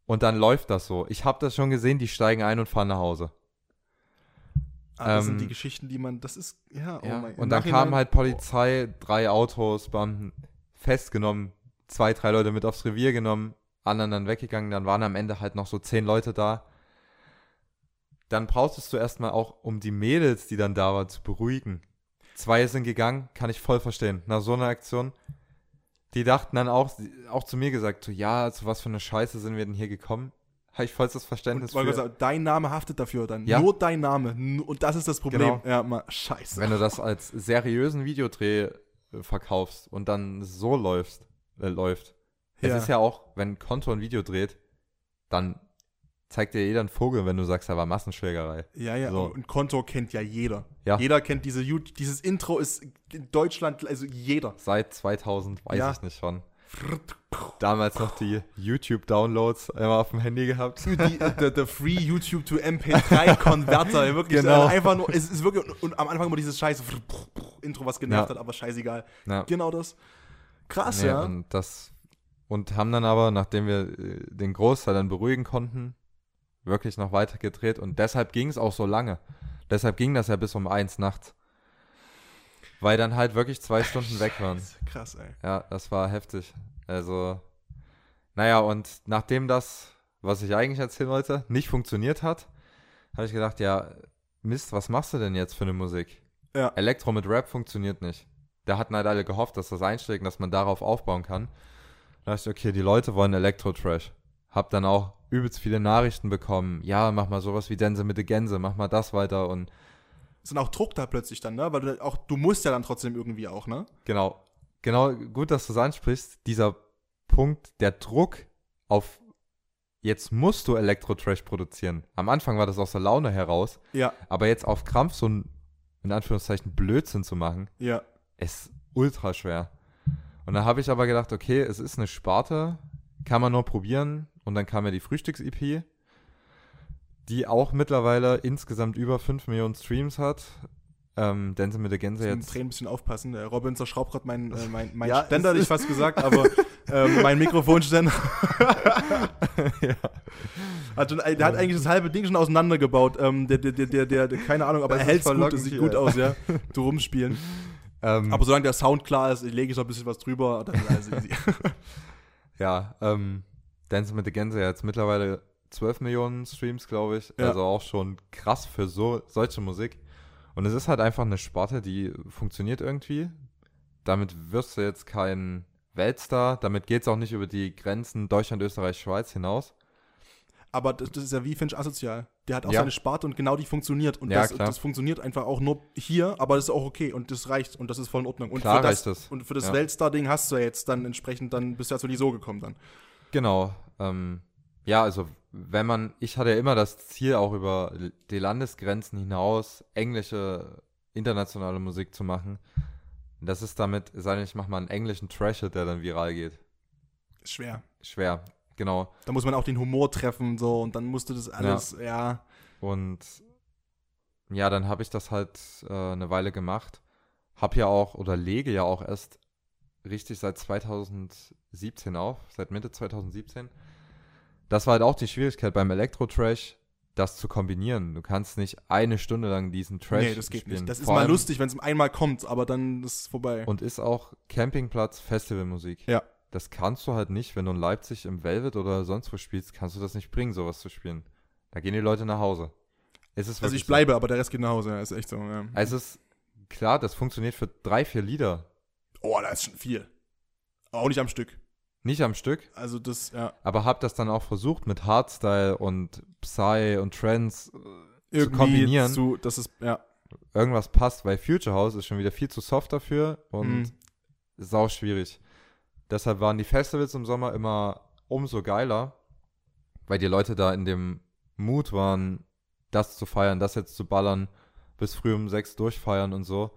Und dann läuft das so. Ich habe das schon gesehen, die steigen ein und fahren nach Hause. Ah, das sind Ähm, die Geschichten, die man, das ist, ja, oh Ja, mein- im und dann Nachhinein- kam halt Polizei, drei Autos, Beamten festgenommen, zwei, drei Leute mit aufs Revier genommen, anderen dann weggegangen, dann waren am Ende halt noch so zehn Leute da. Dann brauchtest du erstmal auch, um die Mädels, die dann da waren, zu beruhigen. Zwei sind gegangen, kann ich voll verstehen. Nach so einer Aktion. Die dachten dann auch, auch zu mir gesagt, so, ja, zu was für eine Scheiße sind wir denn hier gekommen? Habe ich vollstes Verständnis Und für. sagen, dein Name haftet dafür dann. Ja. Nur dein Name. Und das ist das Problem. Genau. Ja, mal, scheiße. Wenn du das als seriösen Videodreh äh, verkaufst und dann so läufst, äh, läuft. Ja. Es ist ja auch, wenn Konto ein Video dreht, dann zeigt dir jeder einen Vogel, wenn du sagst, da war Massenschlägerei. Ja, ja, So. und Konto kennt ja jeder. Ja. Jeder kennt diese, dieses Intro ist in Deutschland, also jeder. Seit 2000, weiß Ja. ich nicht schon. Damals noch die YouTube-Downloads immer auf dem Handy gehabt. Der, der Free YouTube to MP3-Konverter, wirklich. Genau. äh, Einfach nur, es ist wirklich, und am Anfang immer dieses scheiße Intro, was genervt Ja. hat, aber scheißegal. Ja. Genau das. Krass, Nee, ja. und das und haben dann aber, nachdem wir äh, den Großteil dann beruhigen konnten, wirklich noch weiter gedreht und deshalb ging es auch so lange. Deshalb ging das ja bis um eins nachts. Weil dann halt wirklich zwei Stunden weg waren. Krass, ey. Ja, das war heftig. Also, naja, und nachdem das, was ich eigentlich erzählen wollte, nicht funktioniert hat, habe ich gedacht, ja, Mist, was machst du denn jetzt für eine Musik? Ja. Elektro mit Rap funktioniert nicht. Da hatten halt alle gehofft, dass das einschlägt und dass man darauf aufbauen kann. Da dachte ich, okay, die Leute wollen Elektro-Trash. Hab dann auch übelst viele Nachrichten bekommen. Ja, mach mal sowas wie Dänse mit der Gänse, mach mal das weiter und Ist dann auch Druck da plötzlich dann, ne? Weil du auch, du musst ja dann trotzdem irgendwie auch, ne? Genau. Genau, gut, dass du es ansprichst. Dieser Punkt, der Druck auf jetzt musst du Elektro-Trash produzieren. Am Anfang war das aus der Laune heraus, Ja, aber jetzt auf Krampf so ein, in Anführungszeichen, Blödsinn zu machen, ja. ist ultra schwer. Und dann habe ich aber gedacht, okay, es ist eine Sparte, kann man nur probieren. Und dann kam ja die Frühstücks-EP, die auch mittlerweile insgesamt über 5 Millionen Streams hat. Ähm, Dänse mit der Gänse Jetzt. jetzt. Tränen ein bisschen aufpassen. Der Robin zerschraubt gerade mein, äh, mein, mein Ja, Ständer, es hätte ich fast gesagt, aber ähm, mein Mikrofonständer. ja. Hat schon, der hat eigentlich das halbe Ding schon auseinandergebaut. Ähm, der, der, der, der, der, keine Ahnung, aber er hält gut, verlockend das sieht gut aus, ja. Du rumspielen. Ähm, Aber solange der Sound klar ist, lege ich noch ein bisschen was drüber, dann ist alles easy. Ja, ähm, Dance mit the Gänse jetzt mittlerweile 12 Millionen Streams, glaube ich. Ja. Also auch schon krass für so solche Musik. Und es ist halt einfach eine Sparte, die funktioniert irgendwie. Damit wirst du jetzt kein Weltstar. Damit geht es auch nicht über die Grenzen Deutschland, Österreich, Schweiz hinaus. Aber das, das ist ja wie Finch asozial. Der hat auch Ja. seine Sparte und genau die funktioniert. Und Ja, das, das funktioniert einfach auch nur hier, aber das ist auch okay und das reicht und das ist voll in Ordnung. Und Klar für das, reicht das. Und für das. Weltstar-Ding hast du ja jetzt dann entsprechend, dann bist du ja so gekommen dann. Genau. Ähm, ja, also wenn man, ich hatte ja immer das Ziel, auch über die Landesgrenzen hinaus englische, internationale Musik zu machen. Das ist damit, sei denn, ich mache mal einen englischen Trash-Hit, der dann viral geht. Schwer. Schwer, genau. Da muss man auch den Humor treffen so und dann musst du das alles, ja. Und ja, dann habe ich das halt äh, eine Weile gemacht. Hab ja auch oder lege ja auch erst richtig seit 2017 auf, seit Mitte 2017. Das war halt auch die Schwierigkeit beim Elektro-Trash, das zu kombinieren. Du kannst nicht eine Stunde lang diesen Trash nee, das geht spielen. nicht. Das ist Vor mal allem- lustig, wenn es einmal kommt, aber dann ist es vorbei. Und ist auch Campingplatz, Festivalmusik. Ja. Das kannst du halt nicht, wenn du in Leipzig im Velvet oder sonst wo spielst, kannst du das nicht bringen, sowas zu spielen. Da gehen die Leute nach Hause. Es ist also ich so. bleibe, aber der Rest geht nach Hause, ja, ist echt so. Ja. Also es ist klar, das funktioniert für drei, vier Lieder. Oh, da ist schon viel. Auch nicht am Stück. Nicht am Stück, Also das, ja. aber hab das dann auch versucht mit Hardstyle und Psy und Trance. Irgendwie kombinieren. Zu, das ist, ja. Irgendwas passt, weil Future House ist schon wieder viel zu soft dafür und Mhm. sau schwierig. Deshalb waren die Festivals im Sommer immer umso geiler, weil die Leute da in dem Mut waren, das zu feiern, das jetzt zu ballern, bis früh um sechs durchfeiern und so.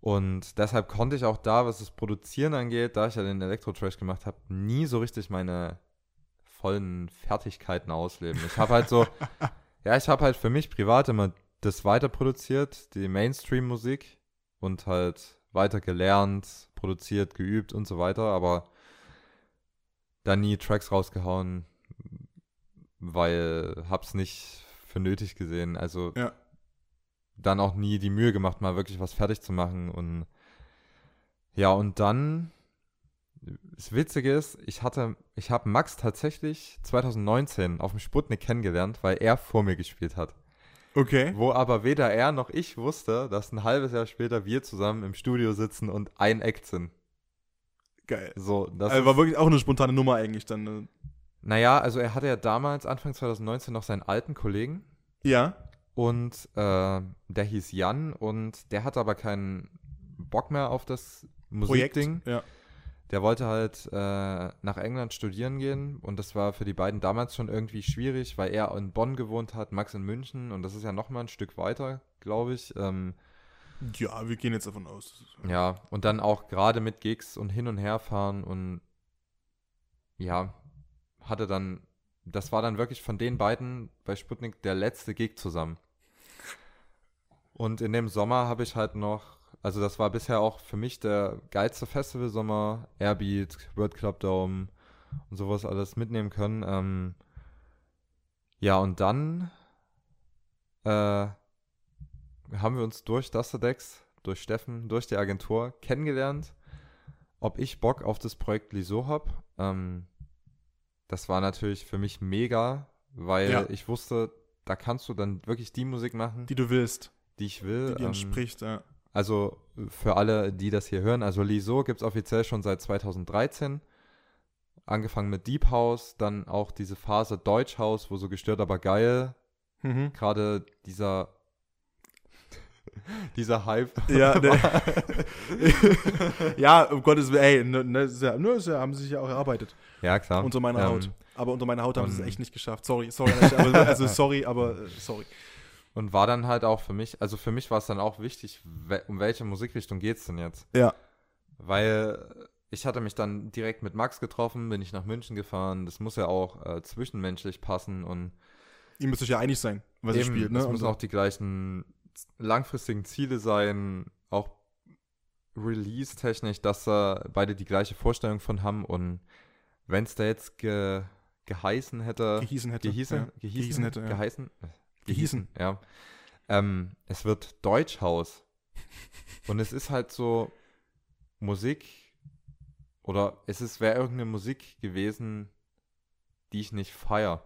Und deshalb konnte ich auch da, was das Produzieren angeht, da ich ja den Elektro-Trash gemacht habe, nie so richtig meine vollen Fertigkeiten ausleben. Ich habe halt so, ja, ich habe halt für mich privat immer das weiter produziert, die Mainstream-Musik und halt weiter gelernt, produziert, geübt und so weiter, aber dann nie Tracks rausgehauen, weil hab's nicht für nötig gesehen. Also Ja. Dann auch nie die Mühe gemacht, mal wirklich was fertig zu machen. Und ja, und dann, das Witzige ist, ich hatte, ich habe Max tatsächlich 2019 auf dem Sputnik kennengelernt, weil er vor mir gespielt hat. Okay. Wo aber weder er noch ich wusste, dass ein halbes Jahr später wir zusammen im Studio sitzen und ein Act sind. Geil. So, das Also war wirklich auch eine spontane Nummer eigentlich dann. ne? naja, also er hatte ja damals, Anfang 2019, noch seinen alten Kollegen Ja. Und äh, der hieß Jan und der hatte aber keinen Bock mehr auf das. Musikding. Ja. Der wollte halt äh, nach England studieren gehen und das war für die beiden damals schon irgendwie schwierig, weil er in Bonn gewohnt hat, Max in München und das ist ja nochmal ein Stück weiter, glaube ich. Ähm, Ja, wir gehen jetzt davon aus. ja, und dann auch gerade mit Gigs und hin und her fahren und ja, hatte dann, das war dann wirklich von den beiden bei Sputnik der letzte Gig zusammen. Und in dem Sommer habe ich halt noch, also das war bisher auch für mich der geilste Festivalsommer, Airbeat, World Club Dome und sowas alles mitnehmen können. Ähm, ja, und dann äh, haben wir uns durch Dusterdex, durch Steffen, durch die Agentur kennengelernt, ob ich Bock auf das Projekt Liso habe. Ähm, das war natürlich für mich mega, weil Ja. ich wusste, da kannst du dann wirklich die Musik machen, die, Die du willst, ich will. die dir Ähm, entspricht. Ja. also für alle, die das hier hören, also Liso gibt es offiziell schon seit 2013. Angefangen mit Deep House, dann auch diese Phase Deutsch House, wo so gestört, aber geil. Mhm. Gerade dieser dieser Hype. Ja, ne. ja, um Gottes Willen, ey, ne, ne, ja, ne, haben sie sich ja auch erarbeitet. ja, klar. Unter meiner Ähm, Haut. Aber unter meiner Haut haben sie es echt nicht geschafft. Sorry, sorry. Aber, also sorry, aber äh, sorry. Und war dann halt auch für mich, also für mich war es dann auch wichtig, we um welche Musikrichtung geht es denn jetzt? Ja. Weil ich hatte mich dann direkt mit Max getroffen, bin ich nach München gefahren. Das muss ja auch äh, zwischenmenschlich passen und Ihr müsst euch ja einig sein, was ihr Eben, spielt. Ne? Es müssen auch die gleichen langfristigen Ziele sein, auch release-technisch, dass da beide die gleiche Vorstellung von haben. Und wenn es da jetzt ge, geheißen hätte, gehießen hätte. gehießen, ja. gehießen, Gehießen hätte, ja. geheißen, äh, Gehießen. ja. Ähm, es wird Deutschhaus. Und es ist halt so Musik oder es ist wäre irgendeine Musik gewesen, die ich nicht feier.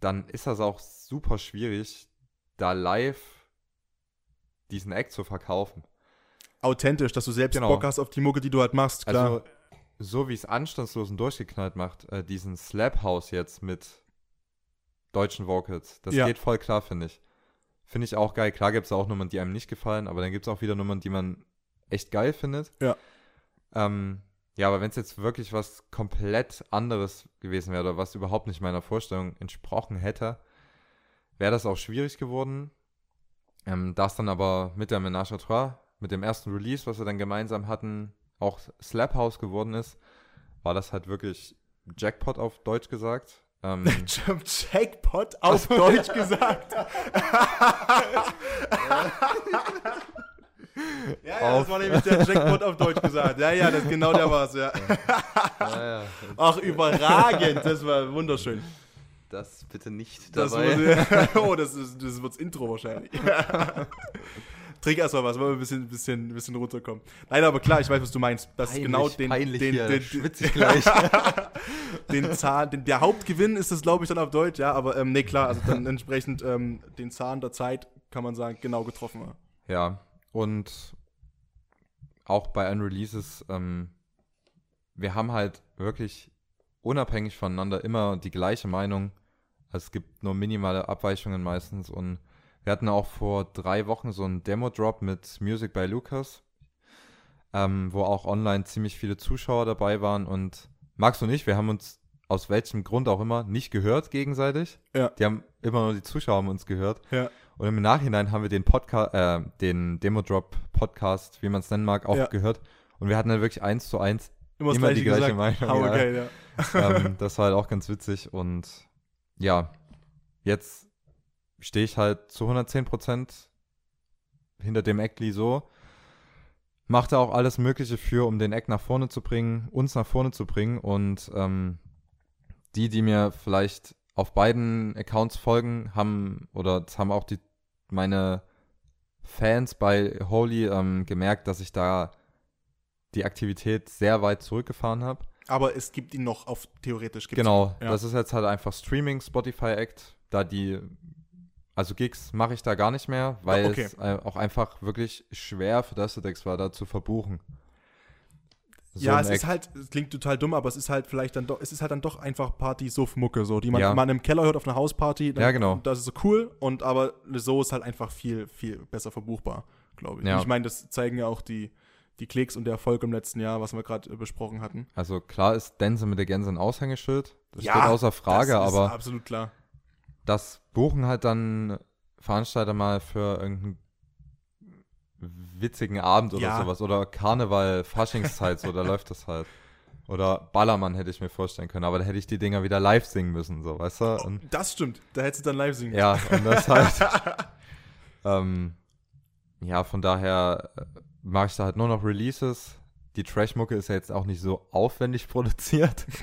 Dann ist das auch super schwierig, da live diesen Act zu verkaufen. Authentisch, dass du selbst Genau. Bock hast auf die Mucke, die du halt machst, klar. Also, so wie es anstandslos und durchgeknallt macht, äh, diesen Slap House jetzt mit deutschen Vocals, das Ja. geht voll klar, finde ich. Finde ich auch geil. Klar gibt es auch Nummern, die einem nicht gefallen, aber dann gibt es auch wieder Nummern, die man echt geil findet. Ja. Ähm, ja, aber wenn es jetzt wirklich was komplett anderes gewesen wäre oder was überhaupt nicht meiner Vorstellung entsprochen hätte, wäre das auch schwierig geworden. Ähm, da es dann aber mit der Ménage à Trois, mit dem ersten Release, was wir dann gemeinsam hatten, auch Slap House geworden ist, war das halt wirklich Jackpot auf Deutsch gesagt. Ähm, Jackpot auf Deutsch gesagt. ja, ja, das war nämlich der Jackpot auf Deutsch gesagt. Ja, ja, das genau der war's, ja. ja, ja, Ach, überragend, das war wunderschön. Das bitte nicht Das dabei. wurde, oh, das, ist, das wird's Intro wahrscheinlich. Trink erstmal was, wollen wir ein bisschen, bisschen, bisschen runterkommen. Nein, aber klar, ich weiß, was du meinst. Das ist Peinlich, genau den, peinlich den, den, schwitze ich gleich. den Zahn, den, der Hauptgewinn ist das, glaube ich, dann auf Deutsch, ja, aber ähm, nee, klar, also dann entsprechend ähm, den Zahn der Zeit, kann man sagen, genau getroffen. Ja. Ja, und auch bei Unreleases, ähm, wir haben halt wirklich unabhängig voneinander immer die gleiche Meinung. Also es gibt nur minimale Abweichungen meistens und wir hatten auch vor drei Wochen so einen Demo-Drop mit Music by Lucas, ähm, wo auch online ziemlich viele Zuschauer dabei waren und Max und ich, wir haben uns aus welchem Grund auch immer nicht gehört gegenseitig. Ja. Die haben immer nur die Zuschauer haben uns gehört. Ja. Und im Nachhinein haben wir den Podcast, äh, den Demo-Drop-Podcast, wie man es nennen mag, auch Ja. gehört. Und wir hatten dann wirklich eins zu eins. Immer, Immer die gleiche gesagt. Meinung, ja. geil, ja. ähm, das war halt auch ganz witzig. Und ja, jetzt stehe ich halt zu 110 Prozent hinter dem Act so. macht er auch alles Mögliche für, um den Eck nach vorne zu bringen, uns nach vorne zu bringen. Und ähm, die, die mir vielleicht auf beiden Accounts folgen, haben, oder haben auch die, meine Fans bei Holy ähm, gemerkt, dass ich da die Aktivität sehr weit zurückgefahren habe. Aber es gibt ihn noch auf theoretisch. Gibt's Genau. Ja. das ist jetzt halt einfach Streaming, Spotify Act, da die, also Gigs mache ich da gar nicht mehr, weil Ah, okay. es äh, auch einfach wirklich schwer für Dex war, da zu verbuchen. So ja, es Act. ist halt, es klingt total dumm, aber es ist halt vielleicht dann doch, es ist halt dann doch einfach Party-Suff-Mucke, so, die man, Ja. man im Keller hört auf einer Hausparty. Dann, Ja, genau. Das ist so cool, und aber so ist halt einfach viel, viel besser verbuchbar, glaube ich. Ja. Ich meine, das zeigen ja auch die, die Klicks und der Erfolg im letzten Jahr, was wir gerade äh, besprochen hatten. Also klar ist Dance mit der Gänse ein Aushängeschild, das Ja, steht außer Frage, das ist aber absolut klar. das buchen halt dann Veranstalter mal für irgendeinen witzigen Abend oder Ja. sowas. Oder Karneval, Faschingszeit, so, da läuft das halt. Oder Ballermann hätte ich mir vorstellen können, aber da hätte ich die Dinger wieder live singen müssen, so, weißt du? Und, Das stimmt, da hättest du dann live singen ja, und das halt. ähm, ja, von daher äh, mache ich da halt nur noch Releases. Die Trash-Mucke ist ja jetzt auch nicht so aufwendig produziert.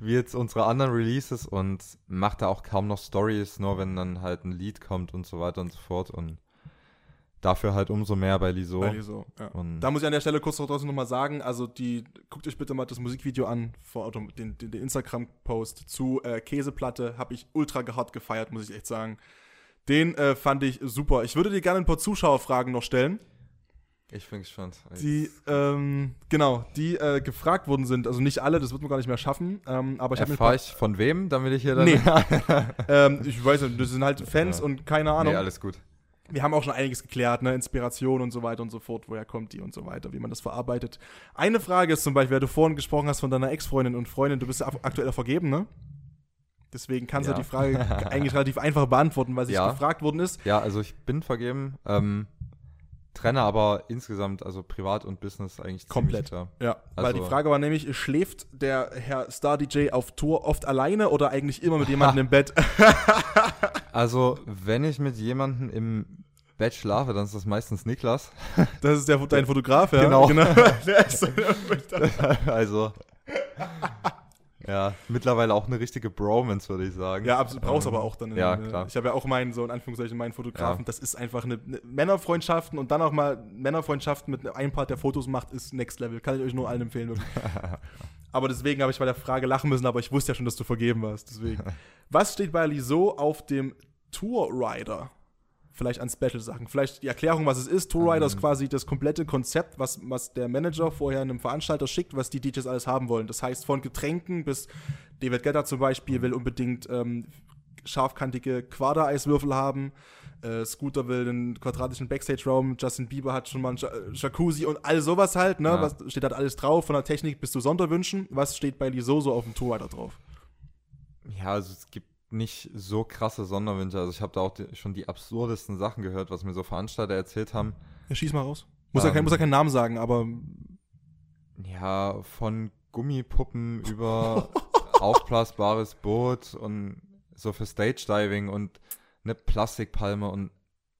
wie jetzt unsere anderen Releases und macht da auch kaum noch Stories, nur wenn dann halt ein Lied kommt und so weiter und so fort und dafür halt umso mehr bei Liso. Bei dir so, ja. Da muss ich an der Stelle kurz noch trotzdem nochmal sagen, also die, guckt euch bitte mal das Musikvideo an, vor, den, den, den Instagram-Post zu äh, Käseplatte, habe ich ultra hart gefeiert, muss ich echt sagen. Den äh, fand ich super. Ich würde dir gerne ein paar Zuschauerfragen noch stellen, ich bin gespannt. die, ähm, genau, die äh, gefragt worden sind. Also nicht alle, das wird man gar nicht mehr schaffen, ähm, aber ich Erfahre ich von wem, damit ich hier dann... Nee. ähm, ich weiß nicht, das sind halt Fans Ja. und keine Ahnung. nee, alles gut. Wir haben auch schon einiges geklärt, ne? Inspiration und so weiter und so fort, woher kommt die und so weiter, wie man das verarbeitet. Eine Frage ist zum Beispiel, weil du vorhin gesprochen hast von deiner Ex-Freundin und Freundin, du bist ja ak- aktuell vergeben, ne? Deswegen kannst du Ja. die Frage eigentlich relativ einfach beantworten, weil sich Ja. gefragt worden ist. Ja, also ich bin vergeben, ähm, trenne aber insgesamt, also privat und Business eigentlich Komplett. ziemlich, Ja, weil Also- die Frage war nämlich, schläft der Herr Star-DJ auf Tour oft alleine oder eigentlich immer mit jemandem im Bett? Also, wenn ich mit jemandem im Bett schlafe, dann ist das meistens Niklas. Das ist der, dein Fotograf, ja? Genau. So- also, ja, mittlerweile auch eine richtige Bromance, würde ich sagen. Ja, absolut. Brauchst Ähm, aber auch dann. Ja, äh, klar. Ich habe ja auch meinen, so in Anführungszeichen, meinen Fotografen. Ja. Das ist einfach eine, eine Männerfreundschaften und dann auch mal Männerfreundschaften mit einem Part, der Fotos macht, ist Next Level. Kann ich euch nur allen empfehlen. Aber deswegen habe ich bei der Frage lachen müssen, aber ich wusste ja schon, dass du vergeben warst. Deswegen. Was steht bei Liso auf dem Tour Rider? Vielleicht an Special-Sachen. Vielleicht die Erklärung, was es ist. Tour Rider ist Ähm. quasi das komplette Konzept, was, was der Manager vorher einem Veranstalter schickt, was die DJs alles haben wollen. Das heißt, von Getränken bis David Guetta zum Beispiel will unbedingt ähm, scharfkantige Quader-Eiswürfel haben. Äh, Scooter will einen quadratischen Backstage-Raum. Justin Bieber hat schon mal einen Ja- äh, Jacuzzi und all sowas halt. Ne? Ja. Was steht halt alles drauf, von der Technik bis zu Sonderwünschen. Was steht bei Liso so auf dem Tour Rider drauf? Ja, also es gibt nicht so krasse Sonderwünsche. Also ich habe da auch die, schon die absurdesten Sachen gehört, was mir so Veranstalter erzählt haben. Ja, schieß mal raus. Muss, ja Ähm. kein, muss ja keinen Namen sagen, aber Ja, von Gummipuppen über aufblasbares Boot und so für Stage-Diving und eine Plastikpalme und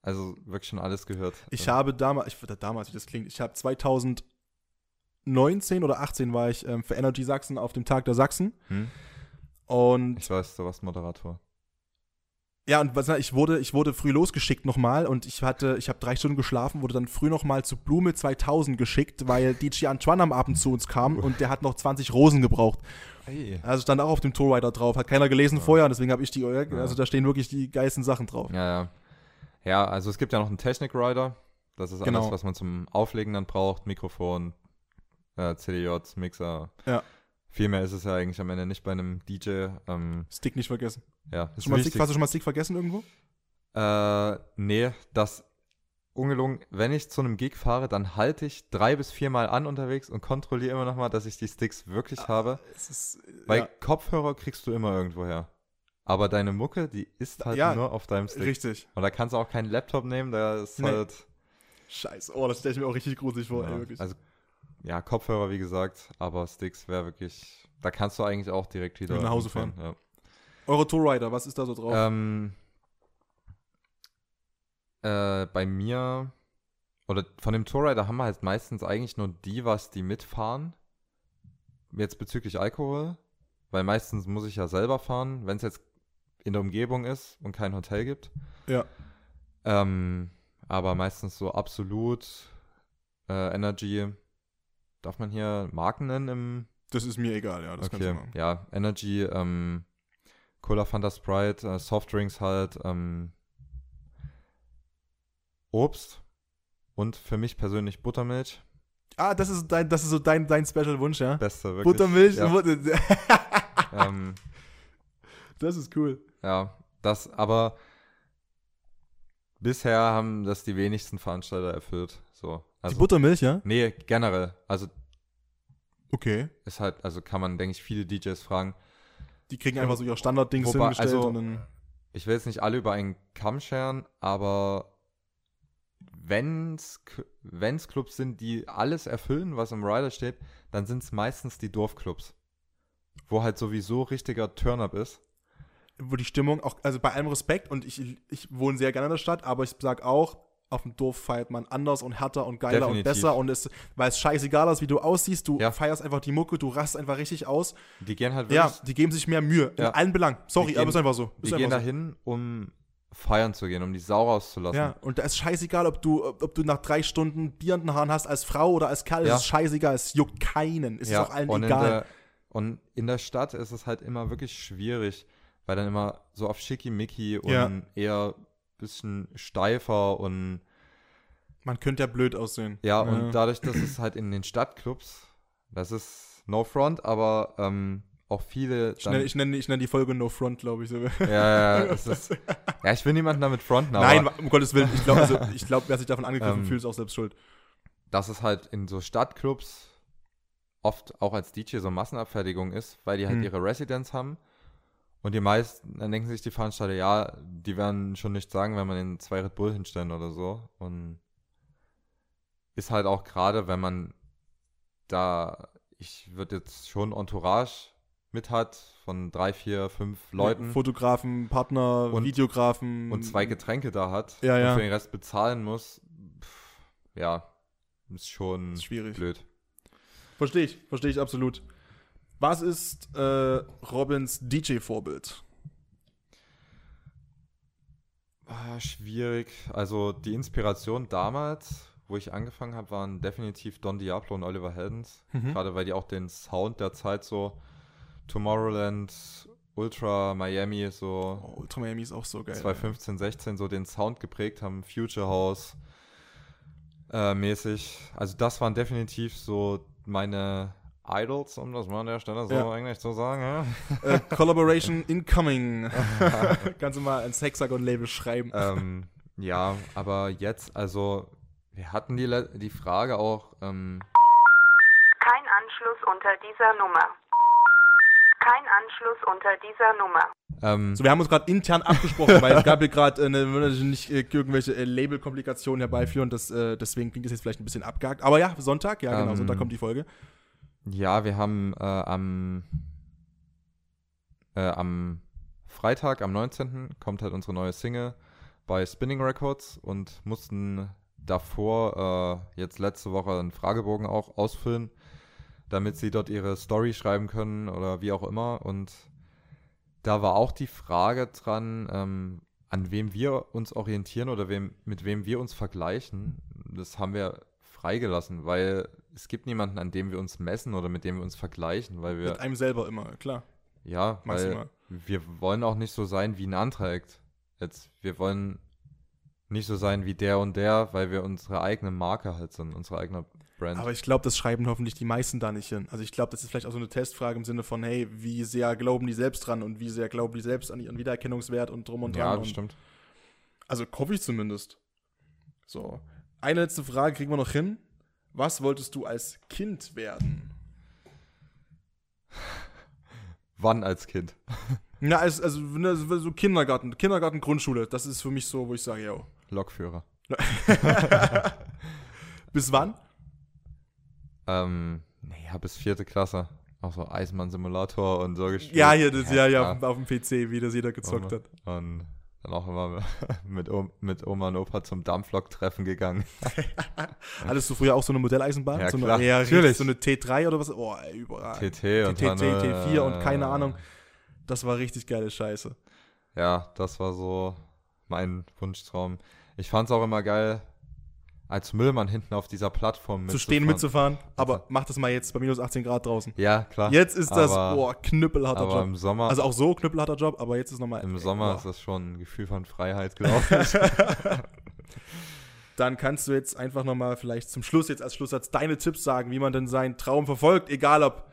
also wirklich schon alles gehört. Ich habe damals, ich, damals, wie das klingt, ich habe 2019 oder 18 war ich ähm, für Energy Sachsen auf dem Tag der Sachsen. Hm? Und Ich weiß, du warst Moderator. ja, und was, ich wurde, ich wurde früh losgeschickt nochmal und ich hatte, ich habe drei Stunden geschlafen, wurde dann früh nochmal zu Blume 2000 geschickt, weil DJ Antoine am Abend zu uns kam und der hat noch 20 Rosen gebraucht. Hey. Also stand auch auf dem Tourrider drauf, hat keiner gelesen vorher, deswegen habe ich die, also da stehen wirklich die geilsten Sachen drauf. Ja, ja. Ja, also es gibt ja noch einen Technik-Rider. Das ist Genau. alles, was man zum Auflegen dann braucht. Mikrofon, äh, CDJ, Mixer. Ja. Viel mehr ist es ja eigentlich am Ende nicht bei einem DJ. Ähm, Stick nicht vergessen. ja, du, mal Stick, hast du schon mal Stick vergessen irgendwo? Äh, nee, das ungelungen. Wenn ich zu einem Gig fahre, dann halte ich drei bis viermal an unterwegs und kontrolliere immer nochmal, dass ich die Sticks wirklich habe. Es ist, Weil ja, Kopfhörer kriegst du immer irgendwo her. Aber deine Mucke, die ist halt Ja, nur auf deinem Stick. richtig. Und da kannst du auch keinen Laptop nehmen, da ist Nee. halt. Scheiße, oh, das stelle ich mir auch richtig gruselig vor, ja, ey, wirklich. Also, ja, Kopfhörer, wie gesagt, aber Sticks wäre wirklich. Da kannst du eigentlich auch direkt wieder Nach Hause hinfahren, Ja. Eure Tourrider, was ist da so drauf? Ähm, äh, bei mir oder von dem Tourrider haben wir halt meistens eigentlich nur die, was die mitfahren. Jetzt bezüglich Alkohol, weil meistens muss ich ja selber fahren, wenn es jetzt in der Umgebung ist und kein Hotel gibt. Ja. Ähm, aber meistens so absolut äh, Energy. Darf man hier Marken nennen im Das ist mir egal, ja. Das kannst du Okay, machen. ja, Energy, ähm, Cola Fanta Sprite, äh, Softdrinks halt, ähm, Obst und für mich persönlich Buttermilch. Ah, das ist dein, das ist so dein, dein Special-Wunsch, ja? Beste, wirklich. Buttermilch, Ja, Butter- ähm, das ist cool. ja, das, aber bisher haben das die wenigsten Veranstalter erfüllt. So. Die Also, Buttermilch, ja? nee, generell. Also Okay. ist halt, also kann man, denke ich, viele DJs fragen. Die kriegen einfach so ihre Standarddings Wobei, hingestellt also- und dann. ich will jetzt nicht alle über einen Kamm scheren, aber wenn's, K- wenn's Clubs sind, die alles erfüllen, was im Rider steht, dann sind es meistens die Dorfclubs. Wo halt sowieso richtiger Turn-up ist. wo die Stimmung auch, also bei allem Respekt und ich, ich wohne sehr gerne in der Stadt, aber ich sag auch, auf dem Dorf feiert man anders und härter und geiler und Definitiv. besser und es, weil es scheißegal ist, wie du aussiehst, du Ja. feierst einfach die Mucke, du rast einfach richtig aus. Die gehen halt Ja, wirklich, die geben sich mehr Mühe, in Ja. allen Belangen. Sorry, Die gehen- aber ist einfach so. die Ist gehen einfach so. dahin, um feiern zu gehen, um die Sau rauszulassen. Ja, und da ist scheißegal, ob du, ob du nach drei Stunden Bier in den Haaren hast als Frau oder als Kerl, Ja. es ist scheißegal, es juckt keinen, es Ja, ist auch allen und egal. In der, und in der Stadt ist es halt immer wirklich schwierig, weil dann immer so auf Schickimicki und Ja. eher bisschen steifer und Man könnte ja blöd aussehen. Ja, und dadurch, dass es halt in den Stadtclubs, das ist no front, aber ähm, auch viele ich, nenne, ich, nenne, ich nenne die Folge No Front, glaube ich. So. ja, ja, ja, es ist, ja, ich will niemanden damit fronten, Nein, um Gottes Willen, ich glaube, also, ich glaub, wer sich davon angegriffen Ähm, fühlt, ist auch selbst schuld. dass es halt in so Stadtclubs oft auch als DJ so Massenabfertigung ist, weil die halt Hm. ihre Residenz haben und die meisten, dann denken sich die Veranstalter, ja, die werden schon nichts sagen, wenn man den zwei Red Bull hinstellen oder so und ist halt auch gerade, wenn man da, ich würde jetzt schon Entourage mit hat von drei, vier, fünf Leuten Fotografen, Partner, Und- Videografen. und zwei Getränke da hat Ja, ja. und für den Rest bezahlen muss, pff, ja, ist schon ist schwierig. blöd. Verstehe ich, verstehe ich absolut. Was ist äh, Robins DJ-Vorbild? Ah, schwierig. Also die Inspiration damals, wo ich angefangen habe, waren definitiv Don Diablo und Oliver Heldens. Mhm. Gerade weil die auch den Sound der Zeit so Tomorrowland, Ultra, Miami, so Oh, Ultra Miami ist auch so geil. 2015, 16 so den Sound geprägt haben, Future House äh, mäßig. Also das waren definitiv so meine Idols, um das mal an der Stelle so Ja. eigentlich zu sagen. Ja? Äh, Collaboration incoming. Kannst du mal ein Hexagon-Label schreiben. ähm, ja, aber jetzt, also, wir hatten die, Le- die Frage auch, ähm, Kein Anschluss unter dieser Nummer. Kein Anschluss unter dieser Nummer. ähm, So, wir haben uns gerade intern abgesprochen, weil es gab hier gerade äh, nicht äh, irgendwelche äh, Label-Komplikationen herbeiführen. Das, äh, deswegen klingt das jetzt vielleicht ein bisschen abgehakt. Aber ja, Sonntag, ja genau, Ähm, Sonntag kommt die Folge. Ja, wir haben äh, am, äh, am Freitag, am 19. kommt halt unsere neue Single bei Spinning Records und mussten davor äh, jetzt letzte Woche einen Fragebogen auch ausfüllen, damit sie dort ihre Story schreiben können oder wie auch immer. Und da war auch die Frage dran, ähm, an wem wir uns orientieren oder wem, mit wem wir uns vergleichen. Das haben wir freigelassen, weil es gibt niemanden, an dem wir uns messen oder mit dem wir uns vergleichen, weil wir, Mit einem selber immer, klar. ja, weil Maximal. wir wollen auch nicht so sein wie ein anderer. Jetzt, wir wollen nicht so sein wie der und der, weil wir unsere eigene Marke halt sind, unsere eigene Brand. Aber ich glaube, das schreiben hoffentlich die meisten da nicht hin. Also ich glaube, das ist vielleicht auch so eine Testfrage im Sinne von, hey, wie sehr glauben die selbst dran und wie sehr glauben die selbst an ihren Wiedererkennungswert und drum und dran. ja, und, bestimmt. Also hoffe ich zumindest. So. Eine letzte Frage kriegen wir noch hin. Was wolltest du als Kind werden? Wann als Kind? Na, als, also ne, so Kindergarten, Kindergarten, Grundschule, das ist für mich so, wo ich sage, yo. Lokführer. Bis wann? Ähm, naja, bis vierte Klasse. Auch so Eisenbahn-Simulator und so gespielt. Ja, hier, das, ja, ja, klar. auf, dem PC, wie das jeder gezockt hat. Und dann auch immer mit, mit Oma und Opa zum Dampflok-Treffen gegangen. Hattest du früher auch so eine Modelleisenbahn? Ja, so, klar. eine, Natürlich. so eine T3 oder was? Oh, überall. TT und TT, dann, T4 und keine äh, Ahnung. Das war richtig geile Scheiße. Ja, das war so mein Wunschtraum. Ich fand es auch immer geil, als Müllmann hinten auf dieser Plattform Zu stehen, mitzufahren. mitzufahren. Aber mach das mal jetzt bei minus 18 Grad draußen. Ja, klar. Jetzt ist das, aber, boah, knüppelharter aber Job. im Sommer, Also auch so knüppelharter Job, aber jetzt ist nochmal. im ey, Sommer boah. ist das schon ein Gefühl von Freiheit, glaube ich. Dann kannst du jetzt einfach nochmal vielleicht zum Schluss, jetzt als Schlusssatz, deine Tipps sagen, wie man denn seinen Traum verfolgt, egal ob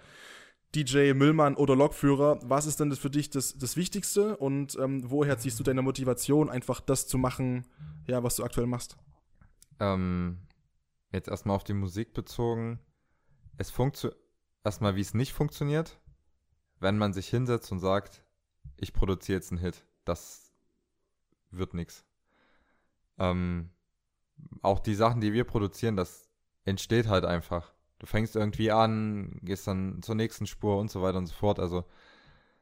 DJ, Müllmann oder Lokführer. Was ist denn das für dich das, das Wichtigste und ähm, woher ziehst du deine Motivation, einfach das zu machen, ja, was du aktuell machst? Ähm, jetzt erstmal auf die Musik bezogen. Es funktioniert, erstmal wie es nicht funktioniert, wenn man sich hinsetzt und sagt, ich produziere jetzt einen Hit. Das wird nichts. Ähm, auch die Sachen, die wir produzieren, das entsteht halt einfach. Du fängst irgendwie an, gehst dann zur nächsten Spur und so weiter und so fort. Also,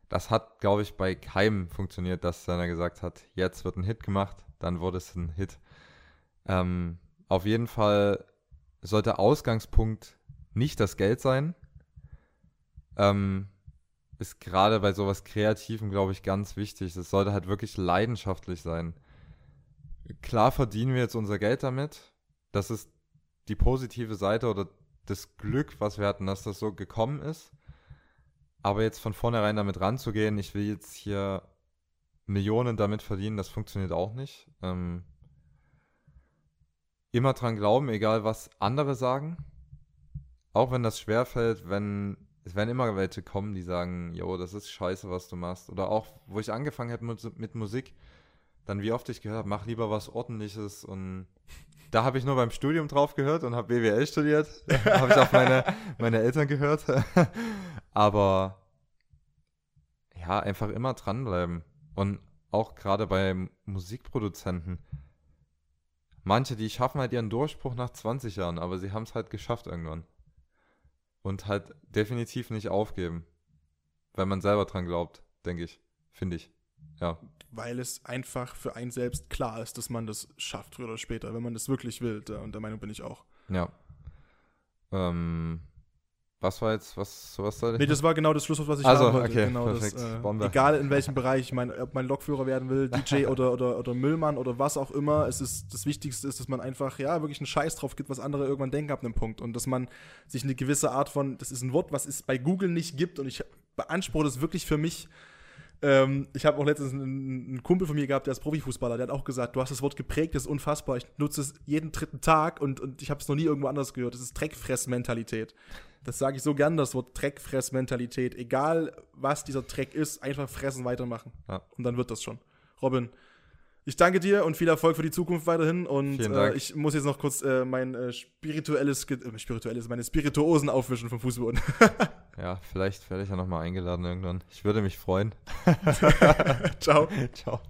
das hat, glaube ich, bei keinem funktioniert, dass einer gesagt hat, jetzt wird ein Hit gemacht, dann wurde es ein Hit. Ähm, auf jeden Fall sollte Ausgangspunkt nicht das Geld sein. Ähm, ist gerade bei sowas Kreativem, glaube ich, ganz wichtig. Es sollte halt wirklich leidenschaftlich sein. Klar verdienen wir jetzt unser Geld damit. Das ist die positive Seite oder das Glück, was wir hatten, dass das so gekommen ist. Aber jetzt von vornherein damit ranzugehen, ich will jetzt hier Millionen damit verdienen, das funktioniert auch nicht. Ähm, immer dran glauben, egal was andere sagen. Auch wenn das schwerfällt, wenn es werden immer welche kommen, die sagen, jo, das ist scheiße, was du machst. Oder auch, wo ich angefangen habe mit, mit Musik, dann wie oft ich gehört habe, mach lieber was Ordentliches und da habe ich nur beim Studium drauf gehört und habe BWL studiert. Habe ich auf meine, meine Eltern gehört. Aber ja, einfach immer dranbleiben. Und auch gerade bei Musikproduzenten. Manche, die schaffen halt ihren Durchbruch nach 20 Jahren, aber sie haben es halt geschafft irgendwann. Und halt definitiv nicht aufgeben. Wenn man selber dran glaubt, denke ich. Finde ich. Ja. Weil es einfach für einen selbst klar ist, dass man das schafft, früher oder später, wenn man das wirklich will. Und der Meinung bin ich auch. Ja. Ähm, was war jetzt, was, was soll ich? Nee, das war genau das Schlusswort, was ich Also, haben wollte. okay, genau perfekt. Das, äh, Bombe. egal in welchem Bereich, ich meine, ob man Lokführer werden will, DJ oder, oder, oder Müllmann oder was auch immer, es ist, das Wichtigste ist, dass man einfach, ja, wirklich einen Scheiß drauf gibt, was andere irgendwann denken ab einem Punkt. Und dass man sich eine gewisse Art von, das ist ein Wort, was es bei Google nicht gibt und ich beanspruche das wirklich für mich. Ähm, ich habe auch letztens einen, einen Kumpel von mir gehabt, der ist Profifußballer, der hat auch gesagt, du hast das Wort geprägt, das ist unfassbar. Ich nutze es jeden dritten Tag und, und ich habe es noch nie irgendwo anders gehört. Das ist Dreckfressmentalität. Das sage ich so gern, das Wort Dreckfressmentalität. Egal, was dieser Dreck ist, einfach fressen, weitermachen. Ja. Und dann wird das schon. Robin, ich danke dir und viel Erfolg für die Zukunft weiterhin. Und äh, ich muss jetzt noch kurz äh, mein äh, spirituelles, Ge- äh, spirituelles, meine Spirituosen aufwischen vom Fußboden. Ja, vielleicht werde ich ja nochmal eingeladen irgendwann. Ich würde mich freuen. Ciao. Ciao.